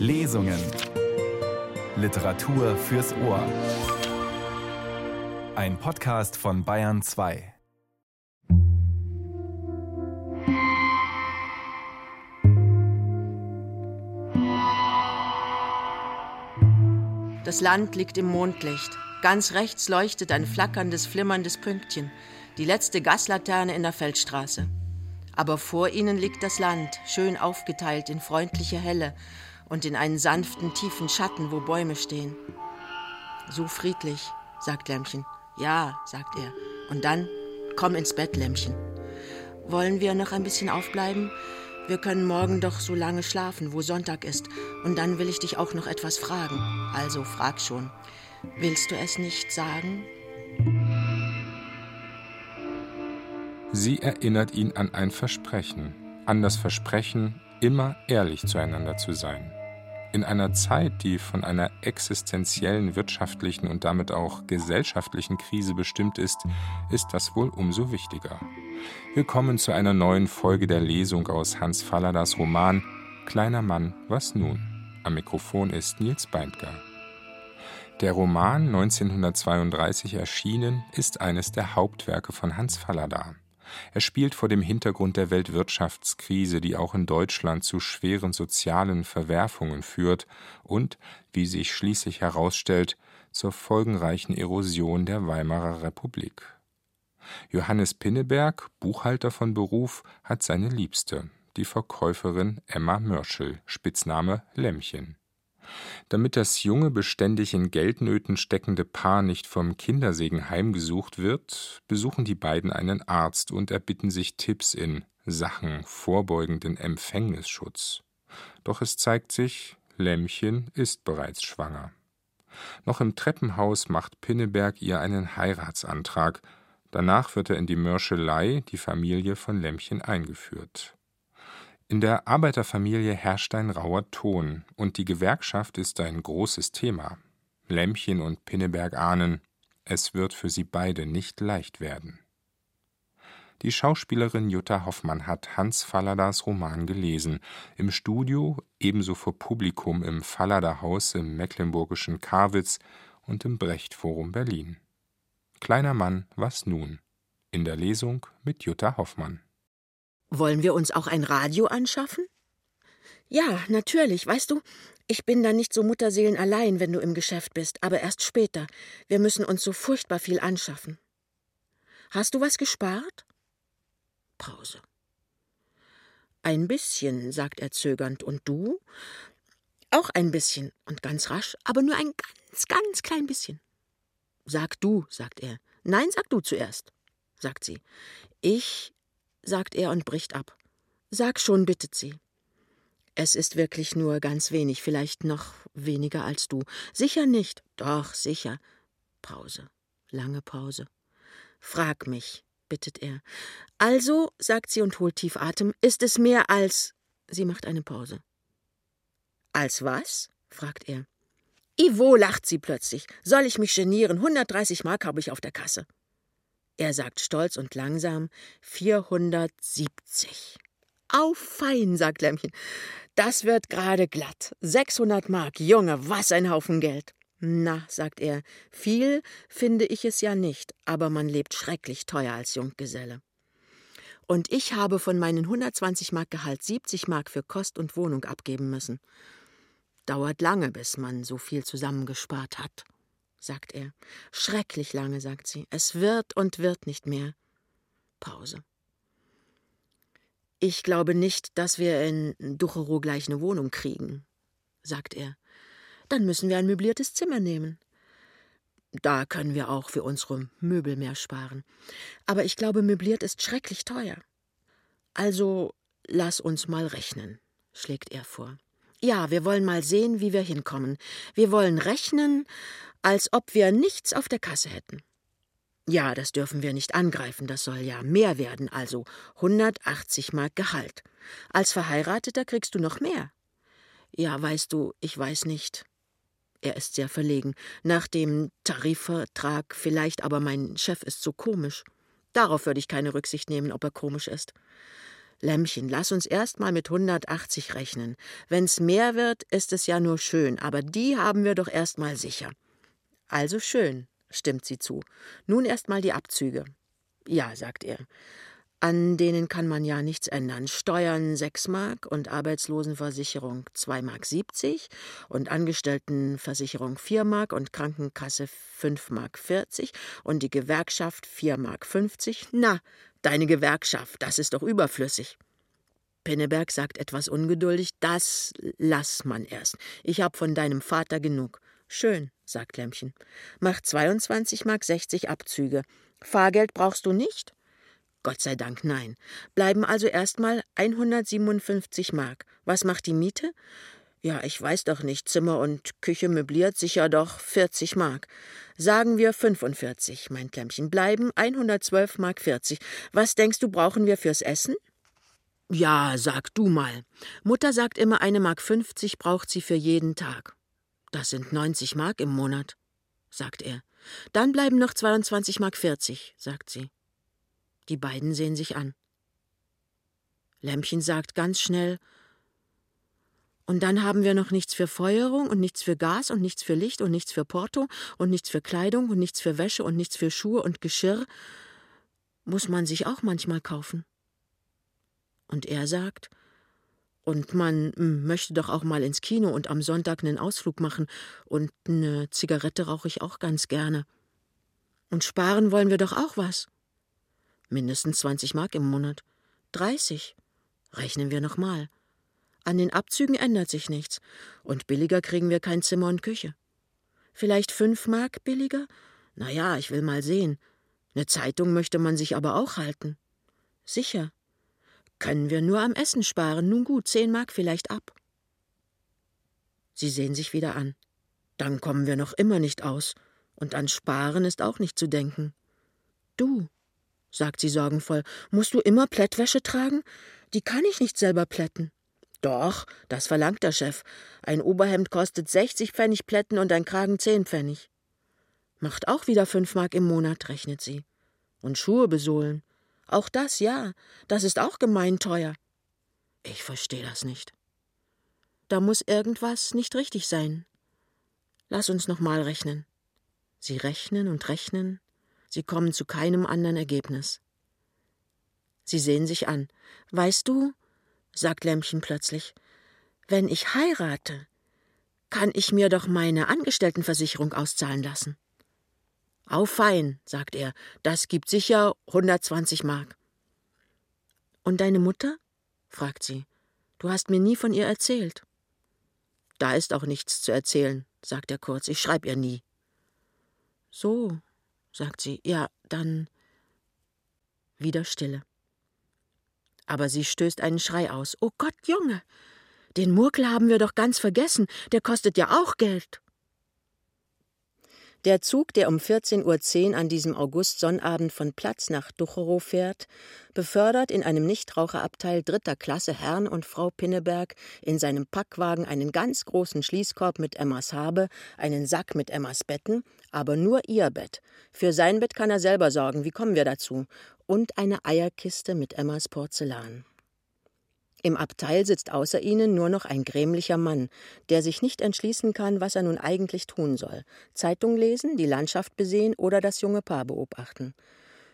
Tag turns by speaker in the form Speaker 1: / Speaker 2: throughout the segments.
Speaker 1: Lesungen. Literatur fürs Ohr. Ein Podcast von Bayern 2.
Speaker 2: Das Land liegt im Mondlicht. Ganz rechts leuchtet ein flackerndes, flimmerndes Pünktchen, die letzte Gaslaterne in der Feldstraße. Aber vor ihnen liegt das Land, schön aufgeteilt in freundliche Helle und in einen sanften, tiefen Schatten, wo Bäume stehen. So friedlich, sagt Lämmchen. Ja, sagt er. Und dann, komm ins Bett, Lämmchen. Wollen wir noch ein bisschen aufbleiben? Wir können morgen doch so lange schlafen, wo Sonntag ist. Und dann will ich dich auch noch etwas fragen. Also frag schon. Willst du es nicht sagen?
Speaker 3: Sie erinnert ihn an ein Versprechen, an das Versprechen, immer ehrlich zueinander zu sein. In einer Zeit, die von einer existenziellen wirtschaftlichen und damit auch gesellschaftlichen Krise bestimmt ist, ist das wohl umso wichtiger. Willkommen zu einer neuen Folge der Lesung aus Hans Falladas Roman Kleiner Mann, was nun? Am Mikrofon ist Nils Beindger. Der Roman, 1932 erschienen, ist eines der Hauptwerke von Hans Fallada. Er spielt vor dem Hintergrund der Weltwirtschaftskrise, die auch in Deutschland zu schweren sozialen Verwerfungen führt und, wie sich schließlich herausstellt, zur folgenreichen Erosion der Weimarer Republik. Johannes Pinneberg, Buchhalter von Beruf, hat seine Liebste, die Verkäuferin Emma Mörschel, Spitzname Lämmchen. Damit das junge, beständig in Geldnöten steckende Paar nicht vom Kindersegen heimgesucht wird, besuchen die beiden einen Arzt und erbitten sich Tipps in Sachen vorbeugenden Empfängnisschutz. Doch es zeigt sich, Lämmchen ist bereits schwanger. Noch im Treppenhaus macht Pinneberg ihr einen Heiratsantrag. Danach wird er in die Mörschelei, die Familie von Lämmchen, eingeführt. In der Arbeiterfamilie herrscht ein rauer Ton, und die Gewerkschaft ist ein großes Thema. Lämmchen und Pinneberg ahnen, es wird für sie beide nicht leicht werden. Die Schauspielerin Jutta Hoffmann hat Hans Falladas Roman gelesen, im Studio, ebenso vor Publikum im Fallada Haus im mecklenburgischen Karwitz und im Brecht Forum Berlin. Kleiner Mann, was nun? In der Lesung mit Jutta Hoffmann.
Speaker 2: Wollen wir uns auch ein Radio anschaffen? Ja, natürlich. Weißt du, ich bin dann nicht so Mutterseelen allein, wenn du im Geschäft bist, aber erst später. Wir müssen uns so furchtbar viel anschaffen. Hast du was gespart? Pause. Ein bisschen, sagt er zögernd. Und du? Auch ein bisschen und ganz rasch, aber nur ein ganz, ganz klein bisschen. Sag du, sagt er. Nein, sag du zuerst, sagt sie. Ich sagt er und bricht ab. Sag schon, bittet sie. Es ist wirklich nur ganz wenig, vielleicht noch weniger als du. Sicher nicht. Doch, sicher. Pause. Lange Pause. Frag mich, bittet er. Also, sagt sie und holt tief Atem, ist es mehr als. Sie macht eine Pause. Als was? fragt er. Ivo, lacht sie plötzlich. Soll ich mich genieren? 130 Mark habe ich auf der Kasse. Er sagt stolz und langsam 470. Au fein, sagt Lämmchen. Das wird gerade glatt. 600 Mark, Junge, was ein Haufen Geld. Na, sagt er, viel finde ich es ja nicht, aber man lebt schrecklich teuer als Junggeselle. Und ich habe von meinen 120 Mark Gehalt 70 Mark für Kost und Wohnung abgeben müssen. Dauert lange, bis man so viel zusammengespart hat sagt er. Schrecklich lange, sagt sie. Es wird und wird nicht mehr. Pause. Ich glaube nicht, dass wir in Ducherow gleich eine Wohnung kriegen, sagt er. Dann müssen wir ein möbliertes Zimmer nehmen. Da können wir auch für unsere Möbel mehr sparen. Aber ich glaube, möbliert ist schrecklich teuer. Also lass uns mal rechnen, schlägt er vor. Ja, wir wollen mal sehen, wie wir hinkommen. Wir wollen rechnen als ob wir nichts auf der Kasse hätten. Ja, das dürfen wir nicht angreifen, das soll ja mehr werden, also 180 Mark Gehalt. Als Verheirateter kriegst du noch mehr. Ja, weißt du, ich weiß nicht. Er ist sehr verlegen. Nach dem Tarifvertrag vielleicht, aber mein Chef ist so komisch. Darauf würde ich keine Rücksicht nehmen, ob er komisch ist. Lämmchen, lass uns erst mal mit 180 rechnen. Wenn's mehr wird, ist es ja nur schön, aber die haben wir doch erst mal sicher. Also schön, stimmt sie zu. Nun erst mal die Abzüge. Ja, sagt er. An denen kann man ja nichts ändern. Steuern 6 Mark und Arbeitslosenversicherung 2 Mark 70 und Angestelltenversicherung 4 Mark und Krankenkasse 5 Mark 40 und die Gewerkschaft 4 Mark 50. Na, deine Gewerkschaft, das ist doch überflüssig. Pinneberg sagt etwas ungeduldig, das lass man erst. Ich hab von deinem Vater genug. Schön, sagt Lämmchen. Mach 22 Mark 60 Abzüge. Fahrgeld brauchst du nicht? Gott sei Dank nein. Bleiben also erstmal 157 Mark. Was macht die Miete? Ja, ich weiß doch nicht. Zimmer und Küche möbliert sicher doch 40 Mark. Sagen wir 45, mein Klämmchen. Bleiben 112 Mark 40. Was denkst du, brauchen wir fürs Essen? Ja, sag du mal. Mutter sagt immer, eine Mark 50 braucht sie für jeden Tag. Das sind 90 Mark im Monat, sagt er. Dann bleiben noch 22 Mark 40, sagt sie. Die beiden sehen sich an. Lämmchen sagt ganz schnell Und dann haben wir noch nichts für Feuerung und nichts für Gas und nichts für Licht und nichts für Porto und nichts für Kleidung und nichts für Wäsche und nichts für Schuhe und Geschirr. Muss man sich auch manchmal kaufen. Und er sagt, und man hm, möchte doch auch mal ins Kino und am Sonntag einen Ausflug machen, und eine Zigarette rauche ich auch ganz gerne. Und sparen wollen wir doch auch was. Mindestens 20 Mark im Monat. 30. Rechnen wir nochmal. An den Abzügen ändert sich nichts. Und billiger kriegen wir kein Zimmer und Küche. Vielleicht 5 Mark billiger? Na ja, ich will mal sehen. Eine Zeitung möchte man sich aber auch halten. Sicher. Können wir nur am Essen sparen. Nun gut, 10 Mark vielleicht ab. Sie sehen sich wieder an. Dann kommen wir noch immer nicht aus. Und an Sparen ist auch nicht zu denken. Du, sagt sie sorgenvoll. Musst du immer Plättwäsche tragen? Die kann ich nicht selber plätten. Doch, das verlangt der Chef. Ein Oberhemd kostet 60 Pfennig Plätten und ein Kragen 10 Pfennig. Macht auch wieder fünf Mark im Monat, rechnet sie. Und Schuhe besohlen. Auch das, ja, das ist auch gemein teuer. Ich verstehe das nicht. Da muss irgendwas nicht richtig sein. Lass uns noch mal rechnen. Sie rechnen und rechnen, Sie kommen zu keinem anderen Ergebnis. Sie sehen sich an. Weißt du, sagt Lämmchen plötzlich, wenn ich heirate, kann ich mir doch meine Angestelltenversicherung auszahlen lassen. Au fein, sagt er, das gibt sicher 120 Mark. Und deine Mutter? fragt sie. Du hast mir nie von ihr erzählt. Da ist auch nichts zu erzählen, sagt er kurz. Ich schreib ihr nie. So, sagt sie. Ja, dann. Wieder Stille. Aber sie stößt einen Schrei aus. Oh Gott, Junge! Den Murkel haben wir doch ganz vergessen. Der kostet ja auch Geld. Der Zug, der um 14.10 Uhr an diesem August-Sonnabend von Platz nach Ducherow fährt, befördert in einem Nichtraucherabteil dritter Klasse Herrn und Frau Pinneberg in seinem Packwagen einen ganz großen Schließkorb mit Emmas Habe, einen Sack mit Emmas Betten, aber nur ihr Bett. Für sein Bett kann er selber sorgen, wie kommen wir dazu? Und eine Eierkiste mit Emmas Porzellan. Im Abteil sitzt außer ihnen nur noch ein grämlicher Mann, der sich nicht entschließen kann, was er nun eigentlich tun soll: Zeitung lesen, die Landschaft besehen oder das junge Paar beobachten.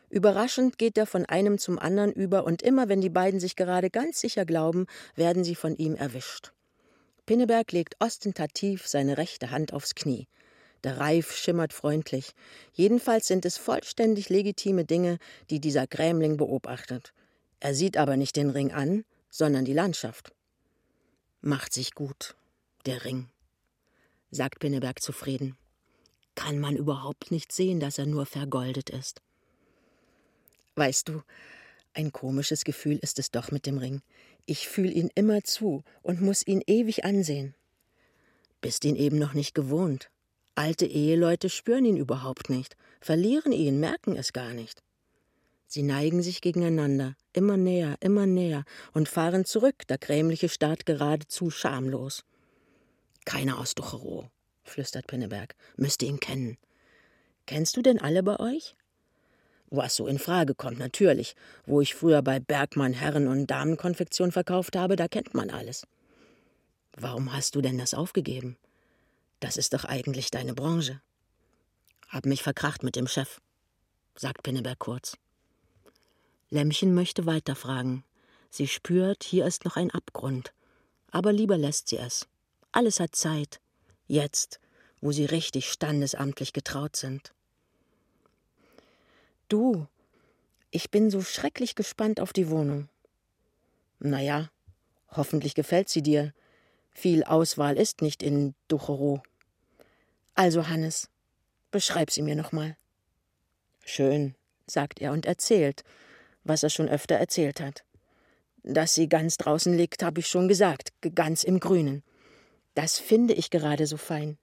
Speaker 2: Überraschend geht er von einem zum anderen über, und immer wenn die beiden sich gerade ganz sicher glauben, werden sie von ihm erwischt. Pinneberg legt ostentativ seine rechte Hand aufs Knie. Der Reif schimmert freundlich. Jedenfalls sind es vollständig legitime Dinge, die dieser Grämling beobachtet. Er sieht aber nicht den Ring an, sondern die Landschaft. Macht sich gut, der Ring, sagt Pinneberg zufrieden. Kann man überhaupt nicht sehen, dass er nur vergoldet ist. Weißt du, ein komisches Gefühl ist es doch mit dem Ring. Ich fühle ihn immer zu und muss ihn ewig ansehen. Bist ihn eben noch nicht gewohnt. Alte Eheleute spüren ihn überhaupt nicht, verlieren ihn, merken es gar nicht. Sie neigen sich gegeneinander, immer näher, immer näher und fahren zurück, der grämliche Staat geradezu schamlos. Keiner aus Ducherow, flüstert Pinneberg, müsste ihn kennen. Kennst du denn alle bei euch? Was so in Frage kommt, natürlich. Wo ich früher bei Bergmann Herren- und Damenkonfektion verkauft habe, da kennt man alles. Warum hast du denn das aufgegeben? Das ist doch eigentlich deine Branche. Hab mich verkracht mit dem Chef, sagt Pinneberg kurz. Lämmchen möchte weiterfragen. Sie spürt, hier ist noch ein Abgrund. Aber lieber lässt sie es. Alles hat Zeit. Jetzt, wo sie richtig standesamtlich getraut sind. Du, ich bin so schrecklich gespannt auf die Wohnung. Na ja, hoffentlich gefällt sie dir. Viel Auswahl ist nicht in Ducherow. Also, Hannes, beschreib sie mir noch mal. Schön, sagt er und erzählt, was er schon öfter erzählt hat. Dass sie ganz draußen liegt, habe ich schon gesagt, ganz im Grünen. Das finde ich gerade so fein.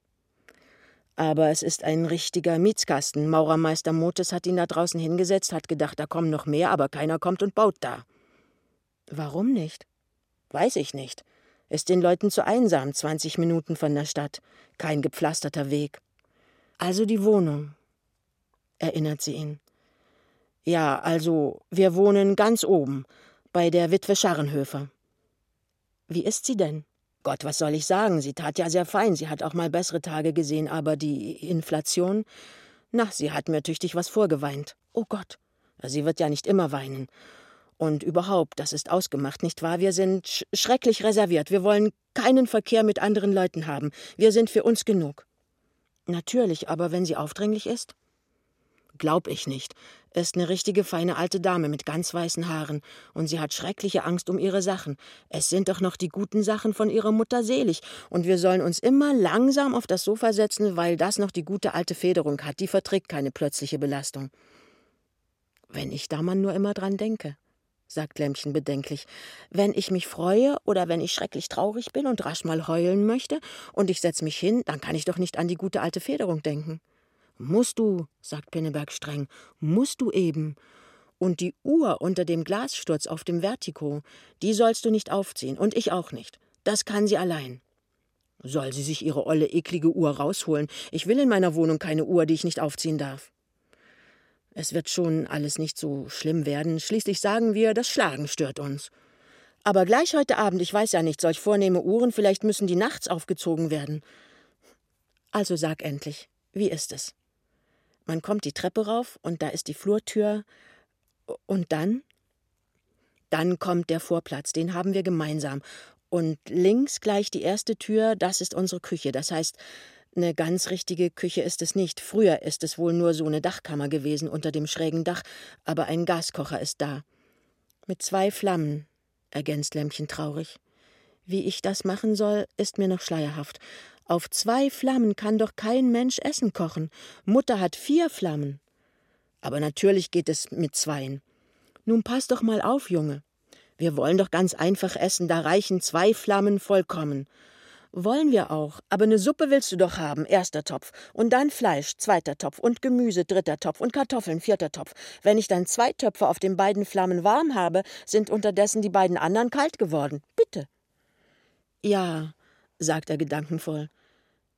Speaker 2: Aber es ist ein richtiger Mietskasten. Maurermeister Motes hat ihn da draußen hingesetzt, hat gedacht, da kommen noch mehr, aber keiner kommt und baut da. Warum nicht? Weiß ich nicht. Ist den Leuten zu einsam, 20 Minuten von der Stadt. Kein gepflasterter Weg. Also die Wohnung, erinnert sie ihn. Ja, also, wir wohnen ganz oben, bei der Witwe Scharrenhöfer. Wie ist sie denn? Gott, was soll ich sagen? Sie tat ja sehr fein. Sie hat auch mal bessere Tage gesehen, aber die Inflation. Na, sie hat mir tüchtig was vorgeweint. Oh Gott. Sie wird ja nicht immer weinen. Und überhaupt, das ist ausgemacht, nicht wahr? Wir sind sch schrecklich reserviert. Wir wollen keinen Verkehr mit anderen Leuten haben. Wir sind für uns genug. Natürlich, aber wenn sie aufdringlich ist? Glaub ich nicht. Ist eine richtige feine alte Dame mit ganz weißen Haaren. Und sie hat schreckliche Angst um ihre Sachen. Es sind doch noch die guten Sachen von ihrer Mutter selig. Und wir sollen uns immer langsam auf das Sofa setzen, weil das noch die gute alte Federung hat. Die verträgt keine plötzliche Belastung. Wenn ich da mal nur immer dran denke sagt Lämmchen bedenklich. Wenn ich mich freue oder wenn ich schrecklich traurig bin und rasch mal heulen möchte und ich setze mich hin, dann kann ich doch nicht an die gute alte Federung denken. Musst du, sagt Pinneberg streng, musst du eben. Und die Uhr unter dem Glassturz auf dem Vertigo, die sollst du nicht aufziehen und ich auch nicht. Das kann sie allein. Soll sie sich ihre olle, eklige Uhr rausholen? Ich will in meiner Wohnung keine Uhr, die ich nicht aufziehen darf. Es wird schon alles nicht so schlimm werden. Schließlich sagen wir, das Schlagen stört uns. Aber gleich heute Abend, ich weiß ja nicht, solch vornehme Uhren, vielleicht müssen die nachts aufgezogen werden. Also sag endlich, wie ist es? Man kommt die Treppe rauf und da ist die Flurtür. Und dann? Dann kommt der Vorplatz, den haben wir gemeinsam. Und links gleich die erste Tür, das ist unsere Küche. Das heißt, eine ganz richtige Küche ist es nicht. Früher ist es wohl nur so eine Dachkammer gewesen unter dem schrägen Dach, aber ein Gaskocher ist da. Mit zwei Flammen, ergänzt Lämmchen traurig. Wie ich das machen soll, ist mir noch schleierhaft. Auf zwei Flammen kann doch kein Mensch Essen kochen. Mutter hat vier Flammen. Aber natürlich geht es mit zweien. Nun pass doch mal auf, Junge. Wir wollen doch ganz einfach essen, da reichen zwei Flammen vollkommen. Wollen wir auch, aber eine Suppe willst du doch haben, erster Topf. Und dann Fleisch, zweiter Topf. Und Gemüse, dritter Topf. Und Kartoffeln, vierter Topf. Wenn ich dann zwei Töpfe auf den beiden Flammen warm habe, sind unterdessen die beiden anderen kalt geworden. Bitte. Ja, sagt er gedankenvoll.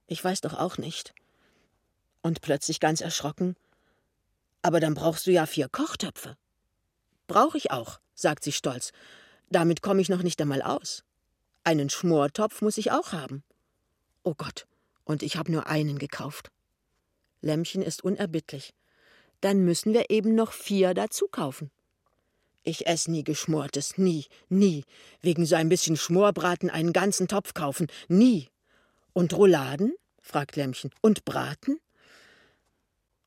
Speaker 2: Ich weiß doch auch nicht. Und plötzlich ganz erschrocken. Aber dann brauchst du ja vier Kochtöpfe. Brauch ich auch, sagt sie stolz. Damit komme ich noch nicht einmal aus. Einen Schmortopf muss ich auch haben. Oh Gott, und ich habe nur einen gekauft. Lämmchen ist unerbittlich. Dann müssen wir eben noch vier dazu kaufen. Ich ess nie Geschmortes, nie, nie. Wegen so ein bisschen Schmorbraten einen ganzen Topf kaufen, nie. Und Rouladen? fragt Lämmchen. Und Braten?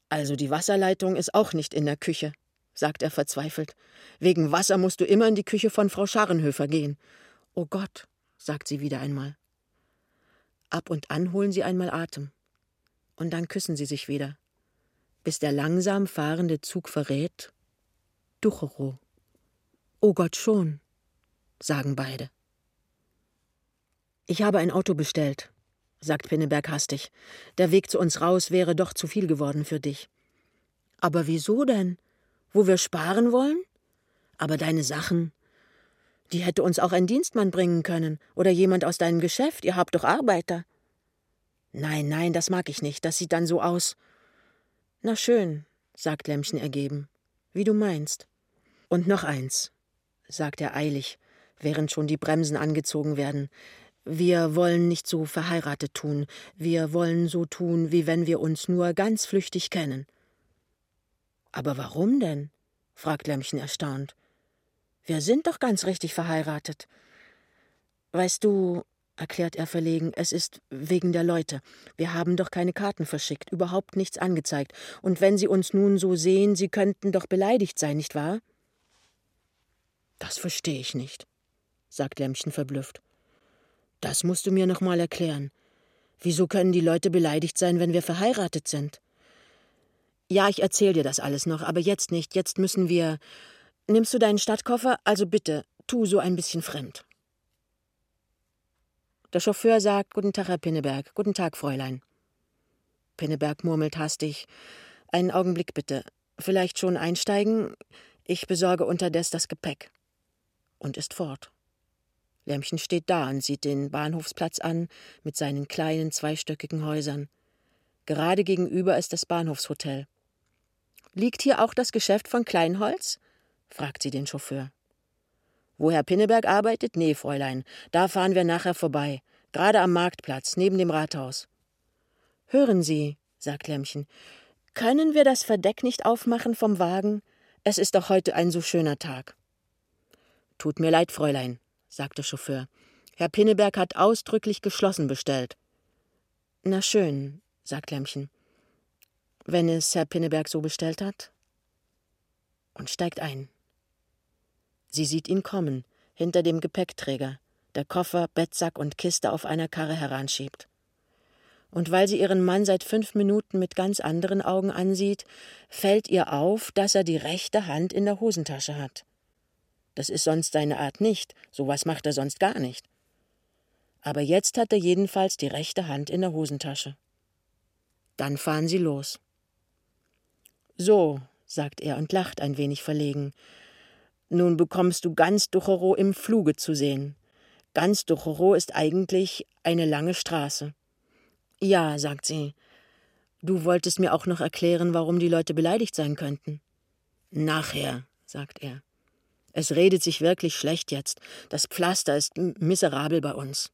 Speaker 2: Also die Wasserleitung ist auch nicht in der Küche, sagt er verzweifelt. Wegen Wasser musst du immer in die Küche von Frau Scharrenhöfer gehen. Oh Gott, sagt sie wieder einmal. Ab und an holen sie einmal Atem. Und dann küssen sie sich wieder, bis der langsam fahrende Zug verrät Ducherow. Oh Gott schon, sagen beide. Ich habe ein Auto bestellt, sagt Pinneberg hastig. Der Weg zu uns raus wäre doch zu viel geworden für dich. Aber wieso denn? Wo wir sparen wollen? Aber deine Sachen, die hätte uns auch ein Dienstmann bringen können oder jemand aus deinem Geschäft, ihr habt doch Arbeiter. Nein, nein, das mag ich nicht, das sieht dann so aus. Na schön, sagt Lämmchen ergeben. Wie du meinst. Und noch eins, sagt er eilig, während schon die Bremsen angezogen werden. Wir wollen nicht so verheiratet tun, wir wollen so tun, wie wenn wir uns nur ganz flüchtig kennen. Aber warum denn? fragt Lämmchen erstaunt. Wir sind doch ganz richtig verheiratet. Weißt du, erklärt er verlegen, es ist wegen der Leute. Wir haben doch keine Karten verschickt, überhaupt nichts angezeigt. Und wenn Sie uns nun so sehen, Sie könnten doch beleidigt sein, nicht wahr? Das verstehe ich nicht, sagt Lämmchen verblüfft. Das musst du mir noch mal erklären. Wieso können die Leute beleidigt sein, wenn wir verheiratet sind? Ja, ich erzähl dir das alles noch, aber jetzt nicht. Jetzt müssen wir. Nimmst du deinen Stadtkoffer? Also bitte, tu so ein bisschen fremd. Der Chauffeur sagt: Guten Tag, Herr Pinneberg. Guten Tag, Fräulein. Pinneberg murmelt hastig: Einen Augenblick bitte. Vielleicht schon einsteigen? Ich besorge unterdes das Gepäck. Und ist fort. Lämmchen steht da und sieht den Bahnhofsplatz an mit seinen kleinen zweistöckigen Häusern. Gerade gegenüber ist das Bahnhofshotel. Liegt hier auch das Geschäft von Kleinholz? fragt sie den Chauffeur. Wo Herr Pinneberg arbeitet? Nee, Fräulein. Da fahren wir nachher vorbei. Gerade am Marktplatz, neben dem Rathaus. Hören Sie, sagt Lämmchen, können wir das Verdeck nicht aufmachen vom Wagen? Es ist doch heute ein so schöner Tag. Tut mir leid, Fräulein, sagt der Chauffeur. Herr Pinneberg hat ausdrücklich geschlossen bestellt. Na schön, sagt Lämmchen. Wenn es Herr Pinneberg so bestellt hat. Und steigt ein. Sie sieht ihn kommen, hinter dem Gepäckträger, der Koffer, Bettsack und Kiste auf einer Karre heranschiebt. Und weil sie ihren Mann seit fünf Minuten mit ganz anderen Augen ansieht, fällt ihr auf, dass er die rechte Hand in der Hosentasche hat. Das ist sonst seine Art nicht, sowas macht er sonst gar nicht. Aber jetzt hat er jedenfalls die rechte Hand in der Hosentasche. Dann fahren sie los. So, sagt er und lacht ein wenig verlegen. Nun bekommst du ganz Ducherow im Fluge zu sehen. Ganz Ducherow ist eigentlich eine lange Straße. Ja, sagt sie. Du wolltest mir auch noch erklären, warum die Leute beleidigt sein könnten. Nachher, sagt er. Es redet sich wirklich schlecht jetzt. Das Pflaster ist miserabel bei uns.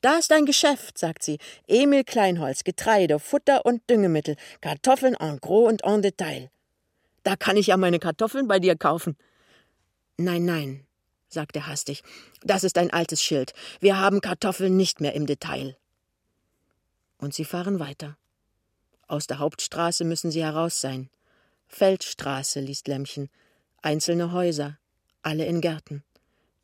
Speaker 2: Da ist ein Geschäft, sagt sie. Emil Kleinholz, Getreide, Futter und Düngemittel, Kartoffeln en gros und en Detail. Da kann ich ja meine Kartoffeln bei dir kaufen. Nein, nein, sagt er hastig. Das ist ein altes Schild. Wir haben Kartoffeln nicht mehr im Detail. Und sie fahren weiter. Aus der Hauptstraße müssen sie heraus sein. Feldstraße, liest Lämmchen einzelne Häuser, alle in Gärten.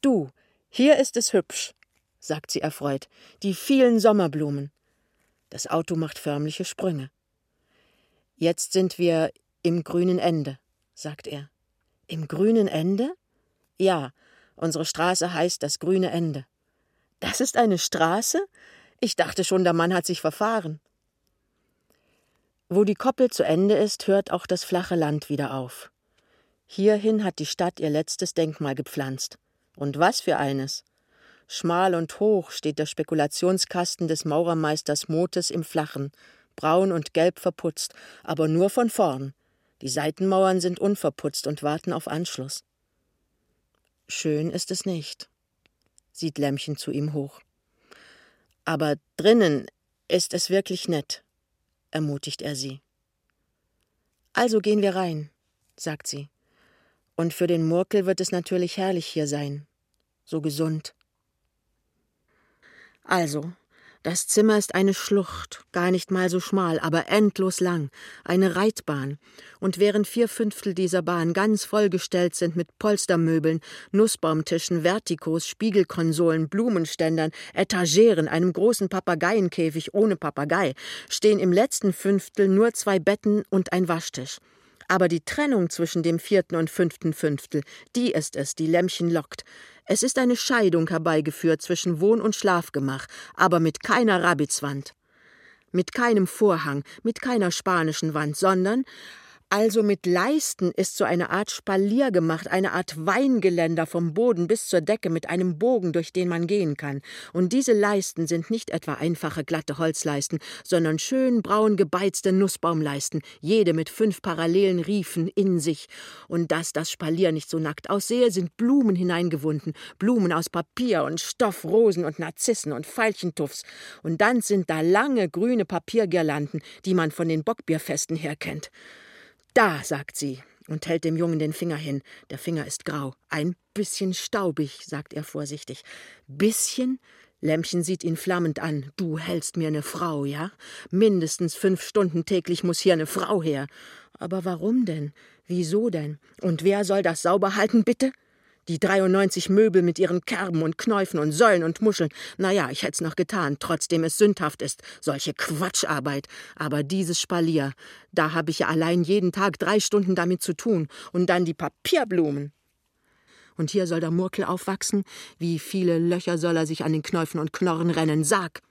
Speaker 2: Du, hier ist es hübsch, sagt sie erfreut, die vielen Sommerblumen. Das Auto macht förmliche Sprünge. Jetzt sind wir im grünen Ende, sagt er. Im grünen Ende? Ja, unsere Straße heißt das grüne Ende. Das ist eine Straße? Ich dachte schon, der Mann hat sich verfahren. Wo die Koppel zu Ende ist, hört auch das flache Land wieder auf. Hierhin hat die Stadt ihr letztes Denkmal gepflanzt. Und was für eines! Schmal und hoch steht der Spekulationskasten des Maurermeisters Motes im Flachen, braun und gelb verputzt, aber nur von vorn. Die Seitenmauern sind unverputzt und warten auf Anschluss. Schön ist es nicht, sieht Lämmchen zu ihm hoch. Aber drinnen ist es wirklich nett, ermutigt er sie. Also gehen wir rein, sagt sie. Und für den Murkel wird es natürlich herrlich hier sein. So gesund. Also, das Zimmer ist eine Schlucht, gar nicht mal so schmal, aber endlos lang, eine Reitbahn, und während vier Fünftel dieser Bahn ganz vollgestellt sind mit Polstermöbeln, Nussbaumtischen, Vertikos, Spiegelkonsolen, Blumenständern, Etageren, einem großen Papageienkäfig ohne Papagei, stehen im letzten Fünftel nur zwei Betten und ein Waschtisch. Aber die Trennung zwischen dem vierten und fünften Fünftel, die ist es, die Lämmchen lockt. Es ist eine Scheidung herbeigeführt zwischen Wohn- und Schlafgemach, aber mit keiner Rabitzwand. Mit keinem Vorhang, mit keiner spanischen Wand, sondern Also mit Leisten ist so eine Art Spalier gemacht, eine Art Weingeländer vom Boden bis zur Decke mit einem Bogen, durch den man gehen kann. Und diese Leisten sind nicht etwa einfache glatte Holzleisten, sondern schön braun gebeizte Nussbaumleisten, jede mit fünf parallelen Riefen in sich. Und dass das Spalier nicht so nackt aussehe, sind Blumen hineingewunden, Blumen aus Papier und Stoff, Rosen und Narzissen und Veilchentuffs. Und dann sind da lange grüne Papiergirlanden, die man von den Bockbierfesten her kennt. Da, sagt sie und hält dem Jungen den Finger hin. Der Finger ist grau. Ein bisschen staubig, sagt er vorsichtig. Bisschen? Lämmchen sieht ihn flammend an. Du hältst mir eine Frau, ja? Mindestens fünf Stunden täglich muss hier eine Frau her. Aber warum denn? Wieso denn? Und wer soll das sauber halten, bitte? Die 93 Möbel mit ihren Kerben und Knäufen und Säulen und Muscheln. Na ja, ich hätt's noch getan, trotzdem es sündhaft ist. Solche Quatscharbeit. Aber dieses Spalier, da habe ich ja allein jeden Tag drei Stunden damit zu tun. Und dann die Papierblumen. Und hier soll der Murkel aufwachsen? Wie viele Löcher soll er sich an den Knäufen und Knorren rennen? Sag!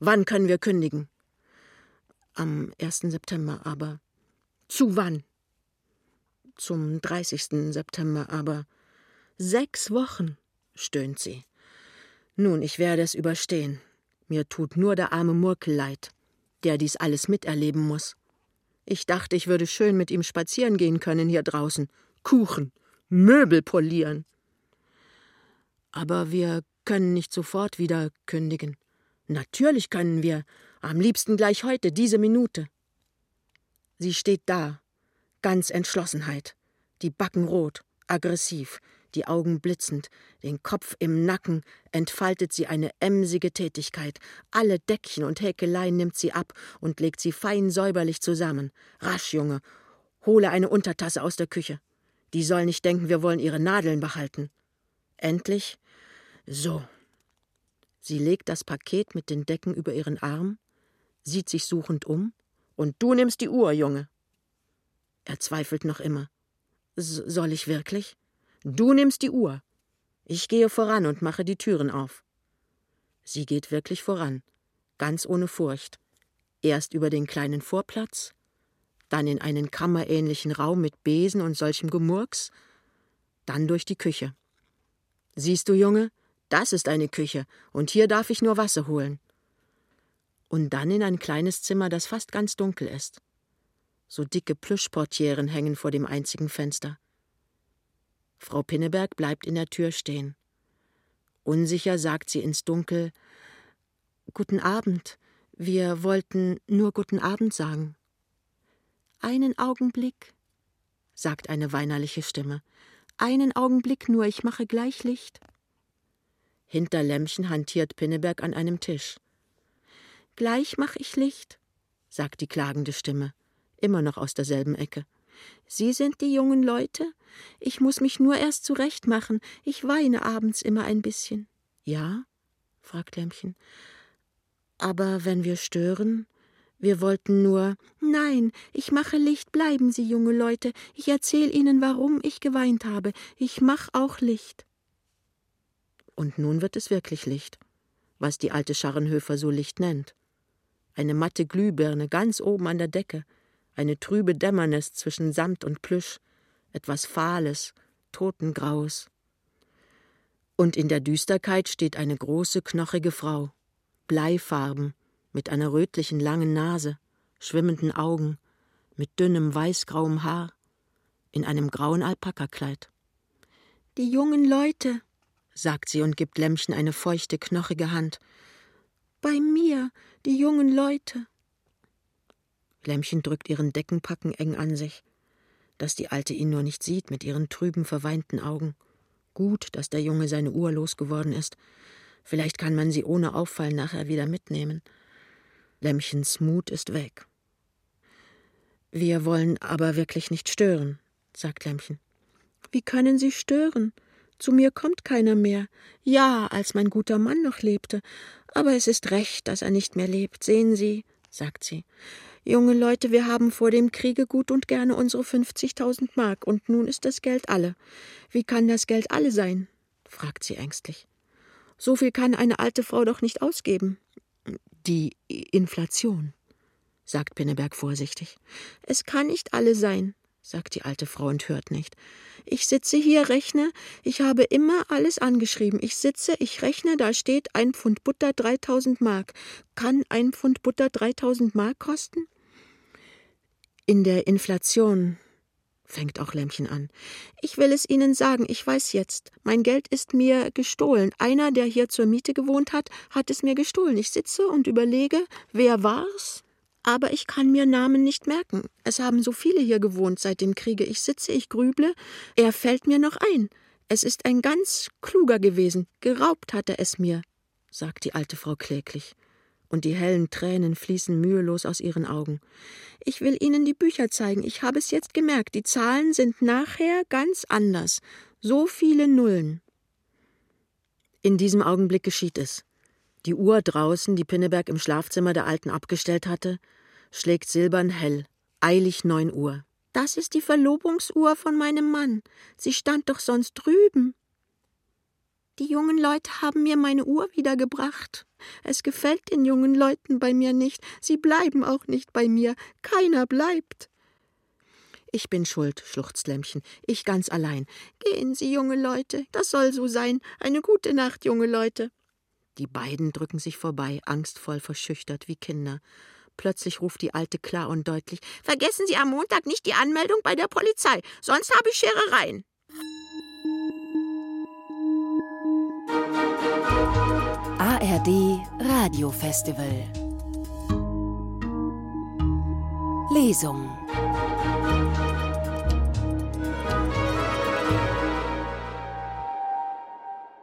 Speaker 2: Wann können wir kündigen? Am 1. September aber. Zu wann? Zum 30. September aber. Sechs Wochen, stöhnt sie. Nun, ich werde es überstehen. Mir tut nur der arme Murkel leid, der dies alles miterleben muss. Ich dachte, ich würde schön mit ihm spazieren gehen können hier draußen. Kuchen, Möbel polieren. Aber wir können nicht sofort wieder kündigen. Natürlich können wir, am liebsten gleich heute, diese Minute. Sie steht da, ganz Entschlossenheit, die Backen rot, aggressiv, die Augen blitzend, den Kopf im Nacken, entfaltet sie eine emsige Tätigkeit. Alle Deckchen und Häkeleien nimmt sie ab und legt sie fein säuberlich zusammen. Rasch, Junge, hole eine Untertasse aus der Küche. Die soll nicht denken, wir wollen ihre Nadeln behalten. Endlich. So. Sie legt das Paket mit den Decken über ihren Arm, sieht sich suchend um, und du nimmst die Uhr, Junge. Er zweifelt noch immer. soll ich wirklich? Du nimmst die Uhr. Ich gehe voran und mache die Türen auf. Sie geht wirklich voran, ganz ohne Furcht. Erst über den kleinen Vorplatz, dann in einen kammerähnlichen Raum mit Besen und solchem Gemurks, dann durch die Küche. Siehst du, Junge, das ist eine Küche, und hier darf ich nur Wasser holen. Und dann in ein kleines Zimmer, das fast ganz dunkel ist. So dicke Plüschportieren hängen vor dem einzigen Fenster. Frau Pinneberg bleibt in der Tür stehen. Unsicher sagt sie ins Dunkel Guten Abend. Wir wollten nur guten Abend sagen. Einen Augenblick, sagt eine weinerliche Stimme. Einen Augenblick nur, ich mache gleich Licht. Hinter Lämmchen hantiert Pinneberg an einem Tisch. Gleich mach ich Licht, sagt die klagende Stimme, immer noch aus derselben Ecke. Sie sind die jungen Leute? Ich muss mich nur erst zurechtmachen. Ich weine abends immer ein bisschen. Ja? fragt Lämmchen. Aber wenn wir stören? Wir wollten nur. Nein, ich mache Licht, bleiben Sie, junge Leute. Ich erzähl Ihnen, warum ich geweint habe. Ich mach auch Licht. Und nun wird es wirklich Licht, was die alte Scharrenhöfer so Licht nennt. Eine matte Glühbirne ganz oben an der Decke, eine trübe Dämmernis zwischen Samt und Plüsch, etwas Fahles, Totengraues. Und in der Düsterkeit steht eine große, knochige Frau, bleifarben, mit einer rötlichen langen Nase, schwimmenden Augen, mit dünnem weißgrauem Haar, in einem grauen Alpakakleid. Die jungen Leute, sagt sie und gibt Lämmchen eine feuchte, knochige Hand. Bei mir, die jungen Leute. Lämmchen drückt ihren Deckenpacken eng an sich, dass die Alte ihn nur nicht sieht mit ihren trüben, verweinten Augen. Gut, dass der Junge seine Uhr losgeworden ist. Vielleicht kann man sie ohne Auffallen nachher wieder mitnehmen. Lämmchens Mut ist weg. Wir wollen aber wirklich nicht stören, sagt Lämmchen. Wie können Sie stören? Zu mir kommt keiner mehr. Ja, als mein guter Mann noch lebte. Aber es ist recht, dass er nicht mehr lebt. Sehen Sie, sagt sie. Junge Leute, wir haben vor dem Kriege gut und gerne unsere 50.000 Mark und nun ist das Geld alle. Wie kann das Geld alle sein? fragt sie ängstlich. So viel kann eine alte Frau doch nicht ausgeben. Die Inflation, sagt Pinneberg vorsichtig. Es kann nicht alle sein, sagt die alte Frau und hört nicht. Ich sitze hier, rechne, ich habe immer alles angeschrieben. Ich sitze, ich rechne, da steht ein Pfund Butter 3000 Mark. Kann ein Pfund Butter 3000 Mark kosten? In der Inflation fängt auch Lämmchen an. Ich will es Ihnen sagen, ich weiß jetzt. Mein Geld ist mir gestohlen. Einer, der hier zur Miete gewohnt hat, hat es mir gestohlen. Ich sitze und überlege, wer war's? aber ich kann mir Namen nicht merken. Es haben so viele hier gewohnt seit dem Kriege. Ich sitze, ich grüble, er fällt mir noch ein. Es ist ein ganz kluger gewesen. Geraubt hat er es mir, sagt die alte Frau kläglich. Und die hellen Tränen fließen mühelos aus ihren Augen. Ich will Ihnen die Bücher zeigen. Ich habe es jetzt gemerkt. Die Zahlen sind nachher ganz anders. So viele Nullen. In diesem Augenblick geschieht es. Die Uhr draußen, die Pinneberg im Schlafzimmer der Alten abgestellt hatte, schlägt silbern hell, eilig neun Uhr. Das ist die Verlobungsuhr von meinem Mann. Sie stand doch sonst drüben. Die jungen Leute haben mir meine Uhr wiedergebracht. Es gefällt den jungen Leuten bei mir nicht. Sie bleiben auch nicht bei mir. Keiner bleibt. Ich bin schuld, schluchzt Lämmchen. Ich ganz allein. Gehen Sie, junge Leute. Das soll so sein. Eine gute Nacht, junge Leute. Die beiden drücken sich vorbei, angstvoll verschüchtert wie Kinder. Plötzlich ruft die Alte klar und deutlich: Vergessen Sie am Montag nicht die Anmeldung bei der Polizei, sonst habe ich Scherereien.
Speaker 4: ARD Radiofestival Lesung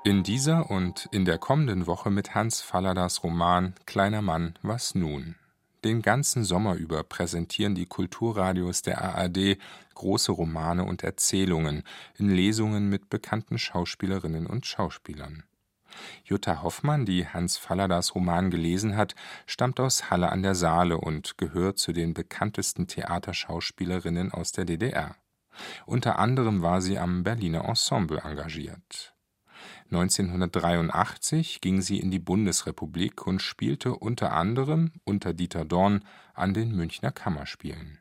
Speaker 3: In dieser und in der kommenden Woche mit Hans Falladas Roman Kleiner Mann, was nun? Den ganzen Sommer über präsentieren die Kulturradios der ARD große Romane und Erzählungen in Lesungen mit bekannten Schauspielerinnen und Schauspielern. Jutta Hoffmann, die Hans Falladas Roman gelesen hat, stammt aus Halle an der Saale und gehört zu den bekanntesten Theaterschauspielerinnen aus der DDR. Unter anderem war sie am Berliner Ensemble engagiert. 1983 ging sie in die Bundesrepublik und spielte unter anderem unter Dieter Dorn an den Münchner Kammerspielen.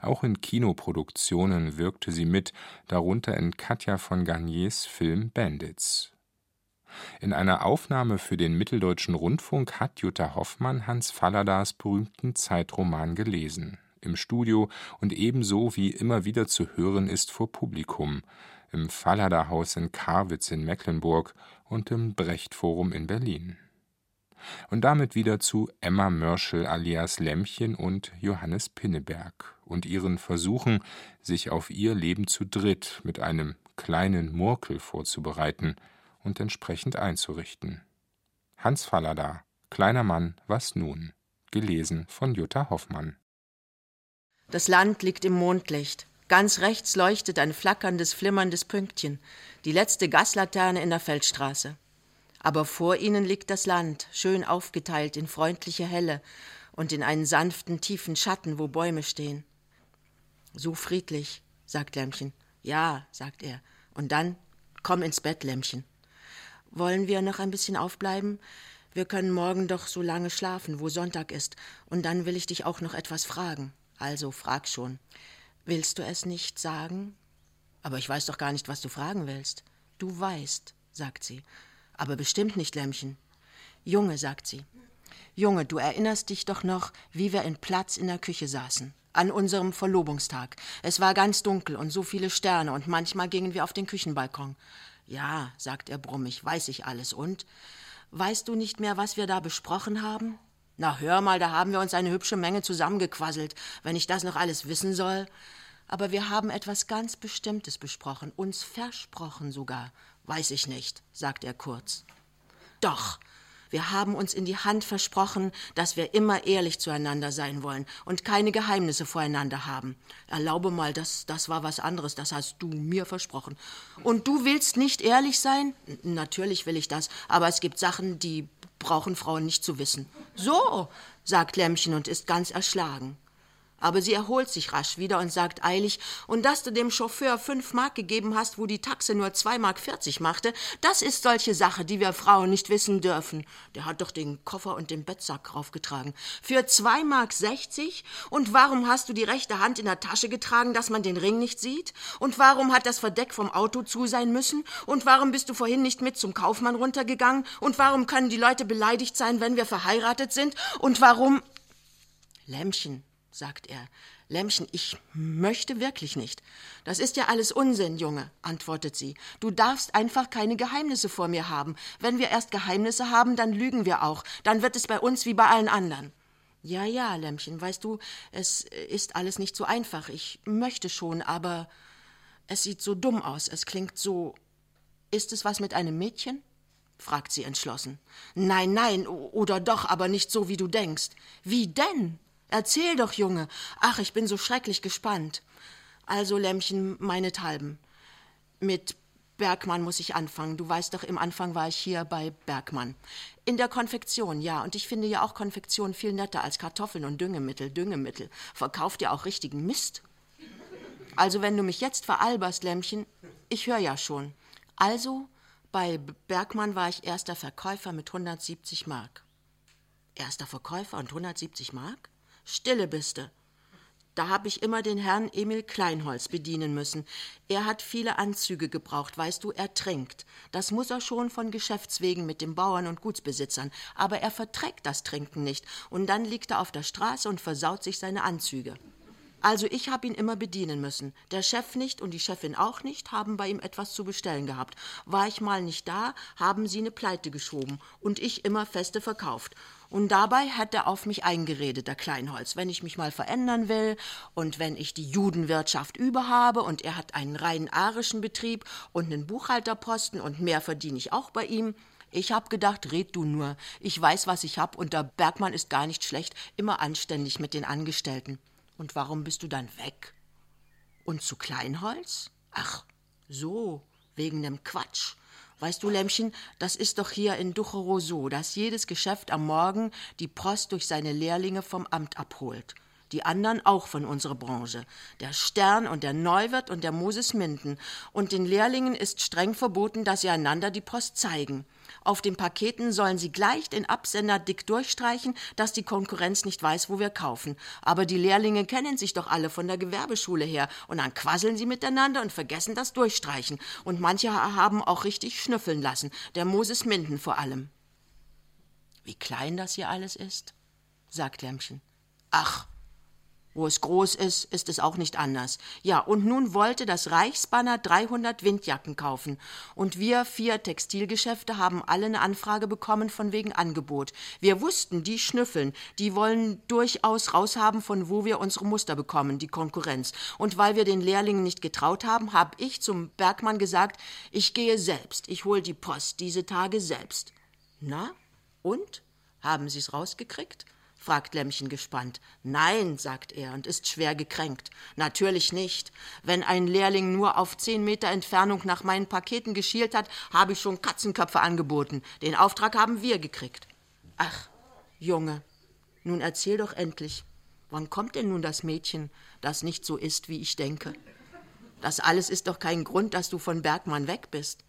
Speaker 3: Auch in Kinoproduktionen wirkte sie mit, darunter in Katja von Garniers Film Bandits. In einer Aufnahme für den Mitteldeutschen Rundfunk hat Jutta Hoffmann Hans Falladas berühmten Zeitroman gelesen, im Studio und ebenso wie immer wieder zu hören ist vor Publikum, im Fallada-Haus in Karwitz in Mecklenburg und im Brecht-Forum in Berlin. Und damit wieder zu Emma Mörschel alias Lämmchen und Johannes Pinneberg und ihren Versuchen, sich auf ihr Leben zu dritt mit einem kleinen Murkel vorzubereiten und entsprechend einzurichten. Hans Fallada, Kleiner Mann, was nun? Gelesen von Jutta Hoffmann.
Speaker 2: Das Land liegt im Mondlicht. Ganz rechts leuchtet ein flackerndes, flimmerndes Pünktchen, die letzte Gaslaterne in der Feldstraße. Aber vor ihnen liegt das Land, schön aufgeteilt in freundliche Helle und in einen sanften, tiefen Schatten, wo Bäume stehen. So friedlich, sagt Lämmchen. Ja, sagt er. Und dann komm ins Bett, Lämmchen. Wollen wir noch ein bisschen aufbleiben? Wir können morgen doch so lange schlafen, wo Sonntag ist, und dann will ich dich auch noch etwas fragen. Also frag schon. Willst du es nicht sagen? Aber ich weiß doch gar nicht, was du fragen willst. Du weißt, sagt sie. Aber bestimmt nicht, Lämmchen. Junge, sagt sie. Junge, du erinnerst dich doch noch, wie wir in Platz in der Küche saßen. An unserem Verlobungstag. Es war ganz dunkel und so viele Sterne und manchmal gingen wir auf den Küchenbalkon. Ja, sagt er brummig, weiß ich alles. Und? Weißt du nicht mehr, was wir da besprochen haben? Na, hör mal, da haben wir uns eine hübsche Menge zusammengequasselt, wenn ich das noch alles wissen soll. Aber wir haben etwas ganz Bestimmtes besprochen, uns versprochen sogar. Weiß ich nicht, sagt er kurz. Doch, wir haben uns in die Hand versprochen, dass wir immer ehrlich zueinander sein wollen und keine Geheimnisse voreinander haben. Erlaube mal, das, das war was anderes, das hast du mir versprochen. Und du willst nicht ehrlich sein? Natürlich will ich das, aber es gibt Sachen, die brauchen Frauen nicht zu wissen. So, sagt Lämmchen und ist ganz erschlagen. Aber sie erholt sich rasch wieder und sagt eilig, und dass du dem Chauffeur fünf Mark gegeben hast, wo die Taxe nur zwei Mark vierzig machte, das ist solche Sache, die wir Frauen nicht wissen dürfen. Der hat doch den Koffer und den Bettsack raufgetragen. Für zwei Mark sechzig? Und warum hast du die rechte Hand in der Tasche getragen, dass man den Ring nicht sieht? Und warum hat das Verdeck vom Auto zu sein müssen? Und warum bist du vorhin nicht mit zum Kaufmann runtergegangen? Und warum können die Leute beleidigt sein, wenn wir verheiratet sind? Und warum... Lämmchen, sagt er. Lämmchen, ich möchte wirklich nicht. Das ist ja alles Unsinn, Junge, antwortet sie. Du darfst einfach keine Geheimnisse vor mir haben. Wenn wir erst Geheimnisse haben, dann lügen wir auch. Dann wird es bei uns wie bei allen anderen. Ja, ja, Lämmchen, weißt du, es ist alles nicht so einfach. Ich möchte schon, aber es sieht so dumm aus. Es klingt so. Ist es was mit einem Mädchen? fragt sie entschlossen. Nein, nein, oder doch, aber nicht so, wie du denkst. Wie denn? Erzähl doch, Junge. Ach, ich bin so schrecklich gespannt. Also, Lämmchen, meinethalben. Mit Bergmann muss ich anfangen. Du weißt doch, im Anfang war ich hier bei Bergmann. In der Konfektion, ja. Und ich finde ja auch Konfektion viel netter als Kartoffeln und Düngemittel. Düngemittel. Verkauft ja auch richtigen Mist. Also, wenn du mich jetzt veralberst, Lämmchen, ich höre ja schon. Also, bei Bergmann war ich erster Verkäufer mit 170 Mark. Erster Verkäufer und 170 Mark? Stille biste. Da hab ich immer den Herrn Emil Kleinholz bedienen müssen. Er hat viele Anzüge gebraucht, weißt du, er trinkt. Das muss er schon von Geschäftswegen mit den Bauern und Gutsbesitzern. Aber er verträgt das Trinken nicht. Und dann liegt er auf der Straße und versaut sich seine Anzüge. Also ich hab ihn immer bedienen müssen. Der Chef nicht und die Chefin auch nicht haben bei ihm etwas zu bestellen gehabt. War ich mal nicht da, haben sie ne Pleite geschoben und ich immer Feste verkauft. Und dabei hat er auf mich eingeredet, der Kleinholz, wenn ich mich mal verändern will und wenn ich die Judenwirtschaft überhabe und er hat einen rein arischen Betrieb und einen Buchhalterposten und mehr verdiene ich auch bei ihm. Ich hab gedacht, red du nur. Ich weiß, was ich hab und der Bergmann ist gar nicht schlecht, immer anständig mit den Angestellten. Und warum bist du dann weg? Und zu Kleinholz? Ach, so, wegen dem Quatsch. Weißt du, Lämmchen, das ist doch hier in Ducherow so, dass jedes Geschäft am Morgen die Post durch seine Lehrlinge vom Amt abholt. Die anderen auch von unserer Branche. Der Stern und der Neuwirt und der Moses Minden. Und den Lehrlingen ist streng verboten, dass sie einander die Post zeigen. Auf den Paketen sollen sie gleich den Absender dick durchstreichen, dass die Konkurrenz nicht weiß, wo wir kaufen. Aber die Lehrlinge kennen sich doch alle von der Gewerbeschule her und dann quasseln sie miteinander und vergessen das Durchstreichen. Und manche haben auch richtig schnüffeln lassen, der Moses Minden vor allem. Wie klein das hier alles ist, sagt Lämmchen. Ach, wo es groß ist, ist es auch nicht anders. Ja, und nun wollte das Reichsbanner 300 Windjacken kaufen. Und wir vier Textilgeschäfte haben alle eine Anfrage bekommen von wegen Angebot. Wir wussten, die schnüffeln, die wollen durchaus raushaben, von wo wir unsere Muster bekommen, die Konkurrenz. Und weil wir den Lehrlingen nicht getraut haben, habe ich zum Bergmann gesagt, ich gehe selbst, ich hol die Post diese Tage selbst. Na, und? Haben Sie's rausgekriegt? Fragt Lämmchen gespannt. Nein, sagt er und ist schwer gekränkt. Natürlich nicht. Wenn ein Lehrling nur auf zehn Meter Entfernung nach meinen Paketen geschielt hat, habe ich schon Katzenköpfe angeboten. Den Auftrag haben wir gekriegt. Ach, Junge, nun erzähl doch endlich. Wann kommt denn nun das Mädchen, das nicht so ist, wie ich denke? Das alles ist doch kein Grund, dass du von Bergmann weg bist.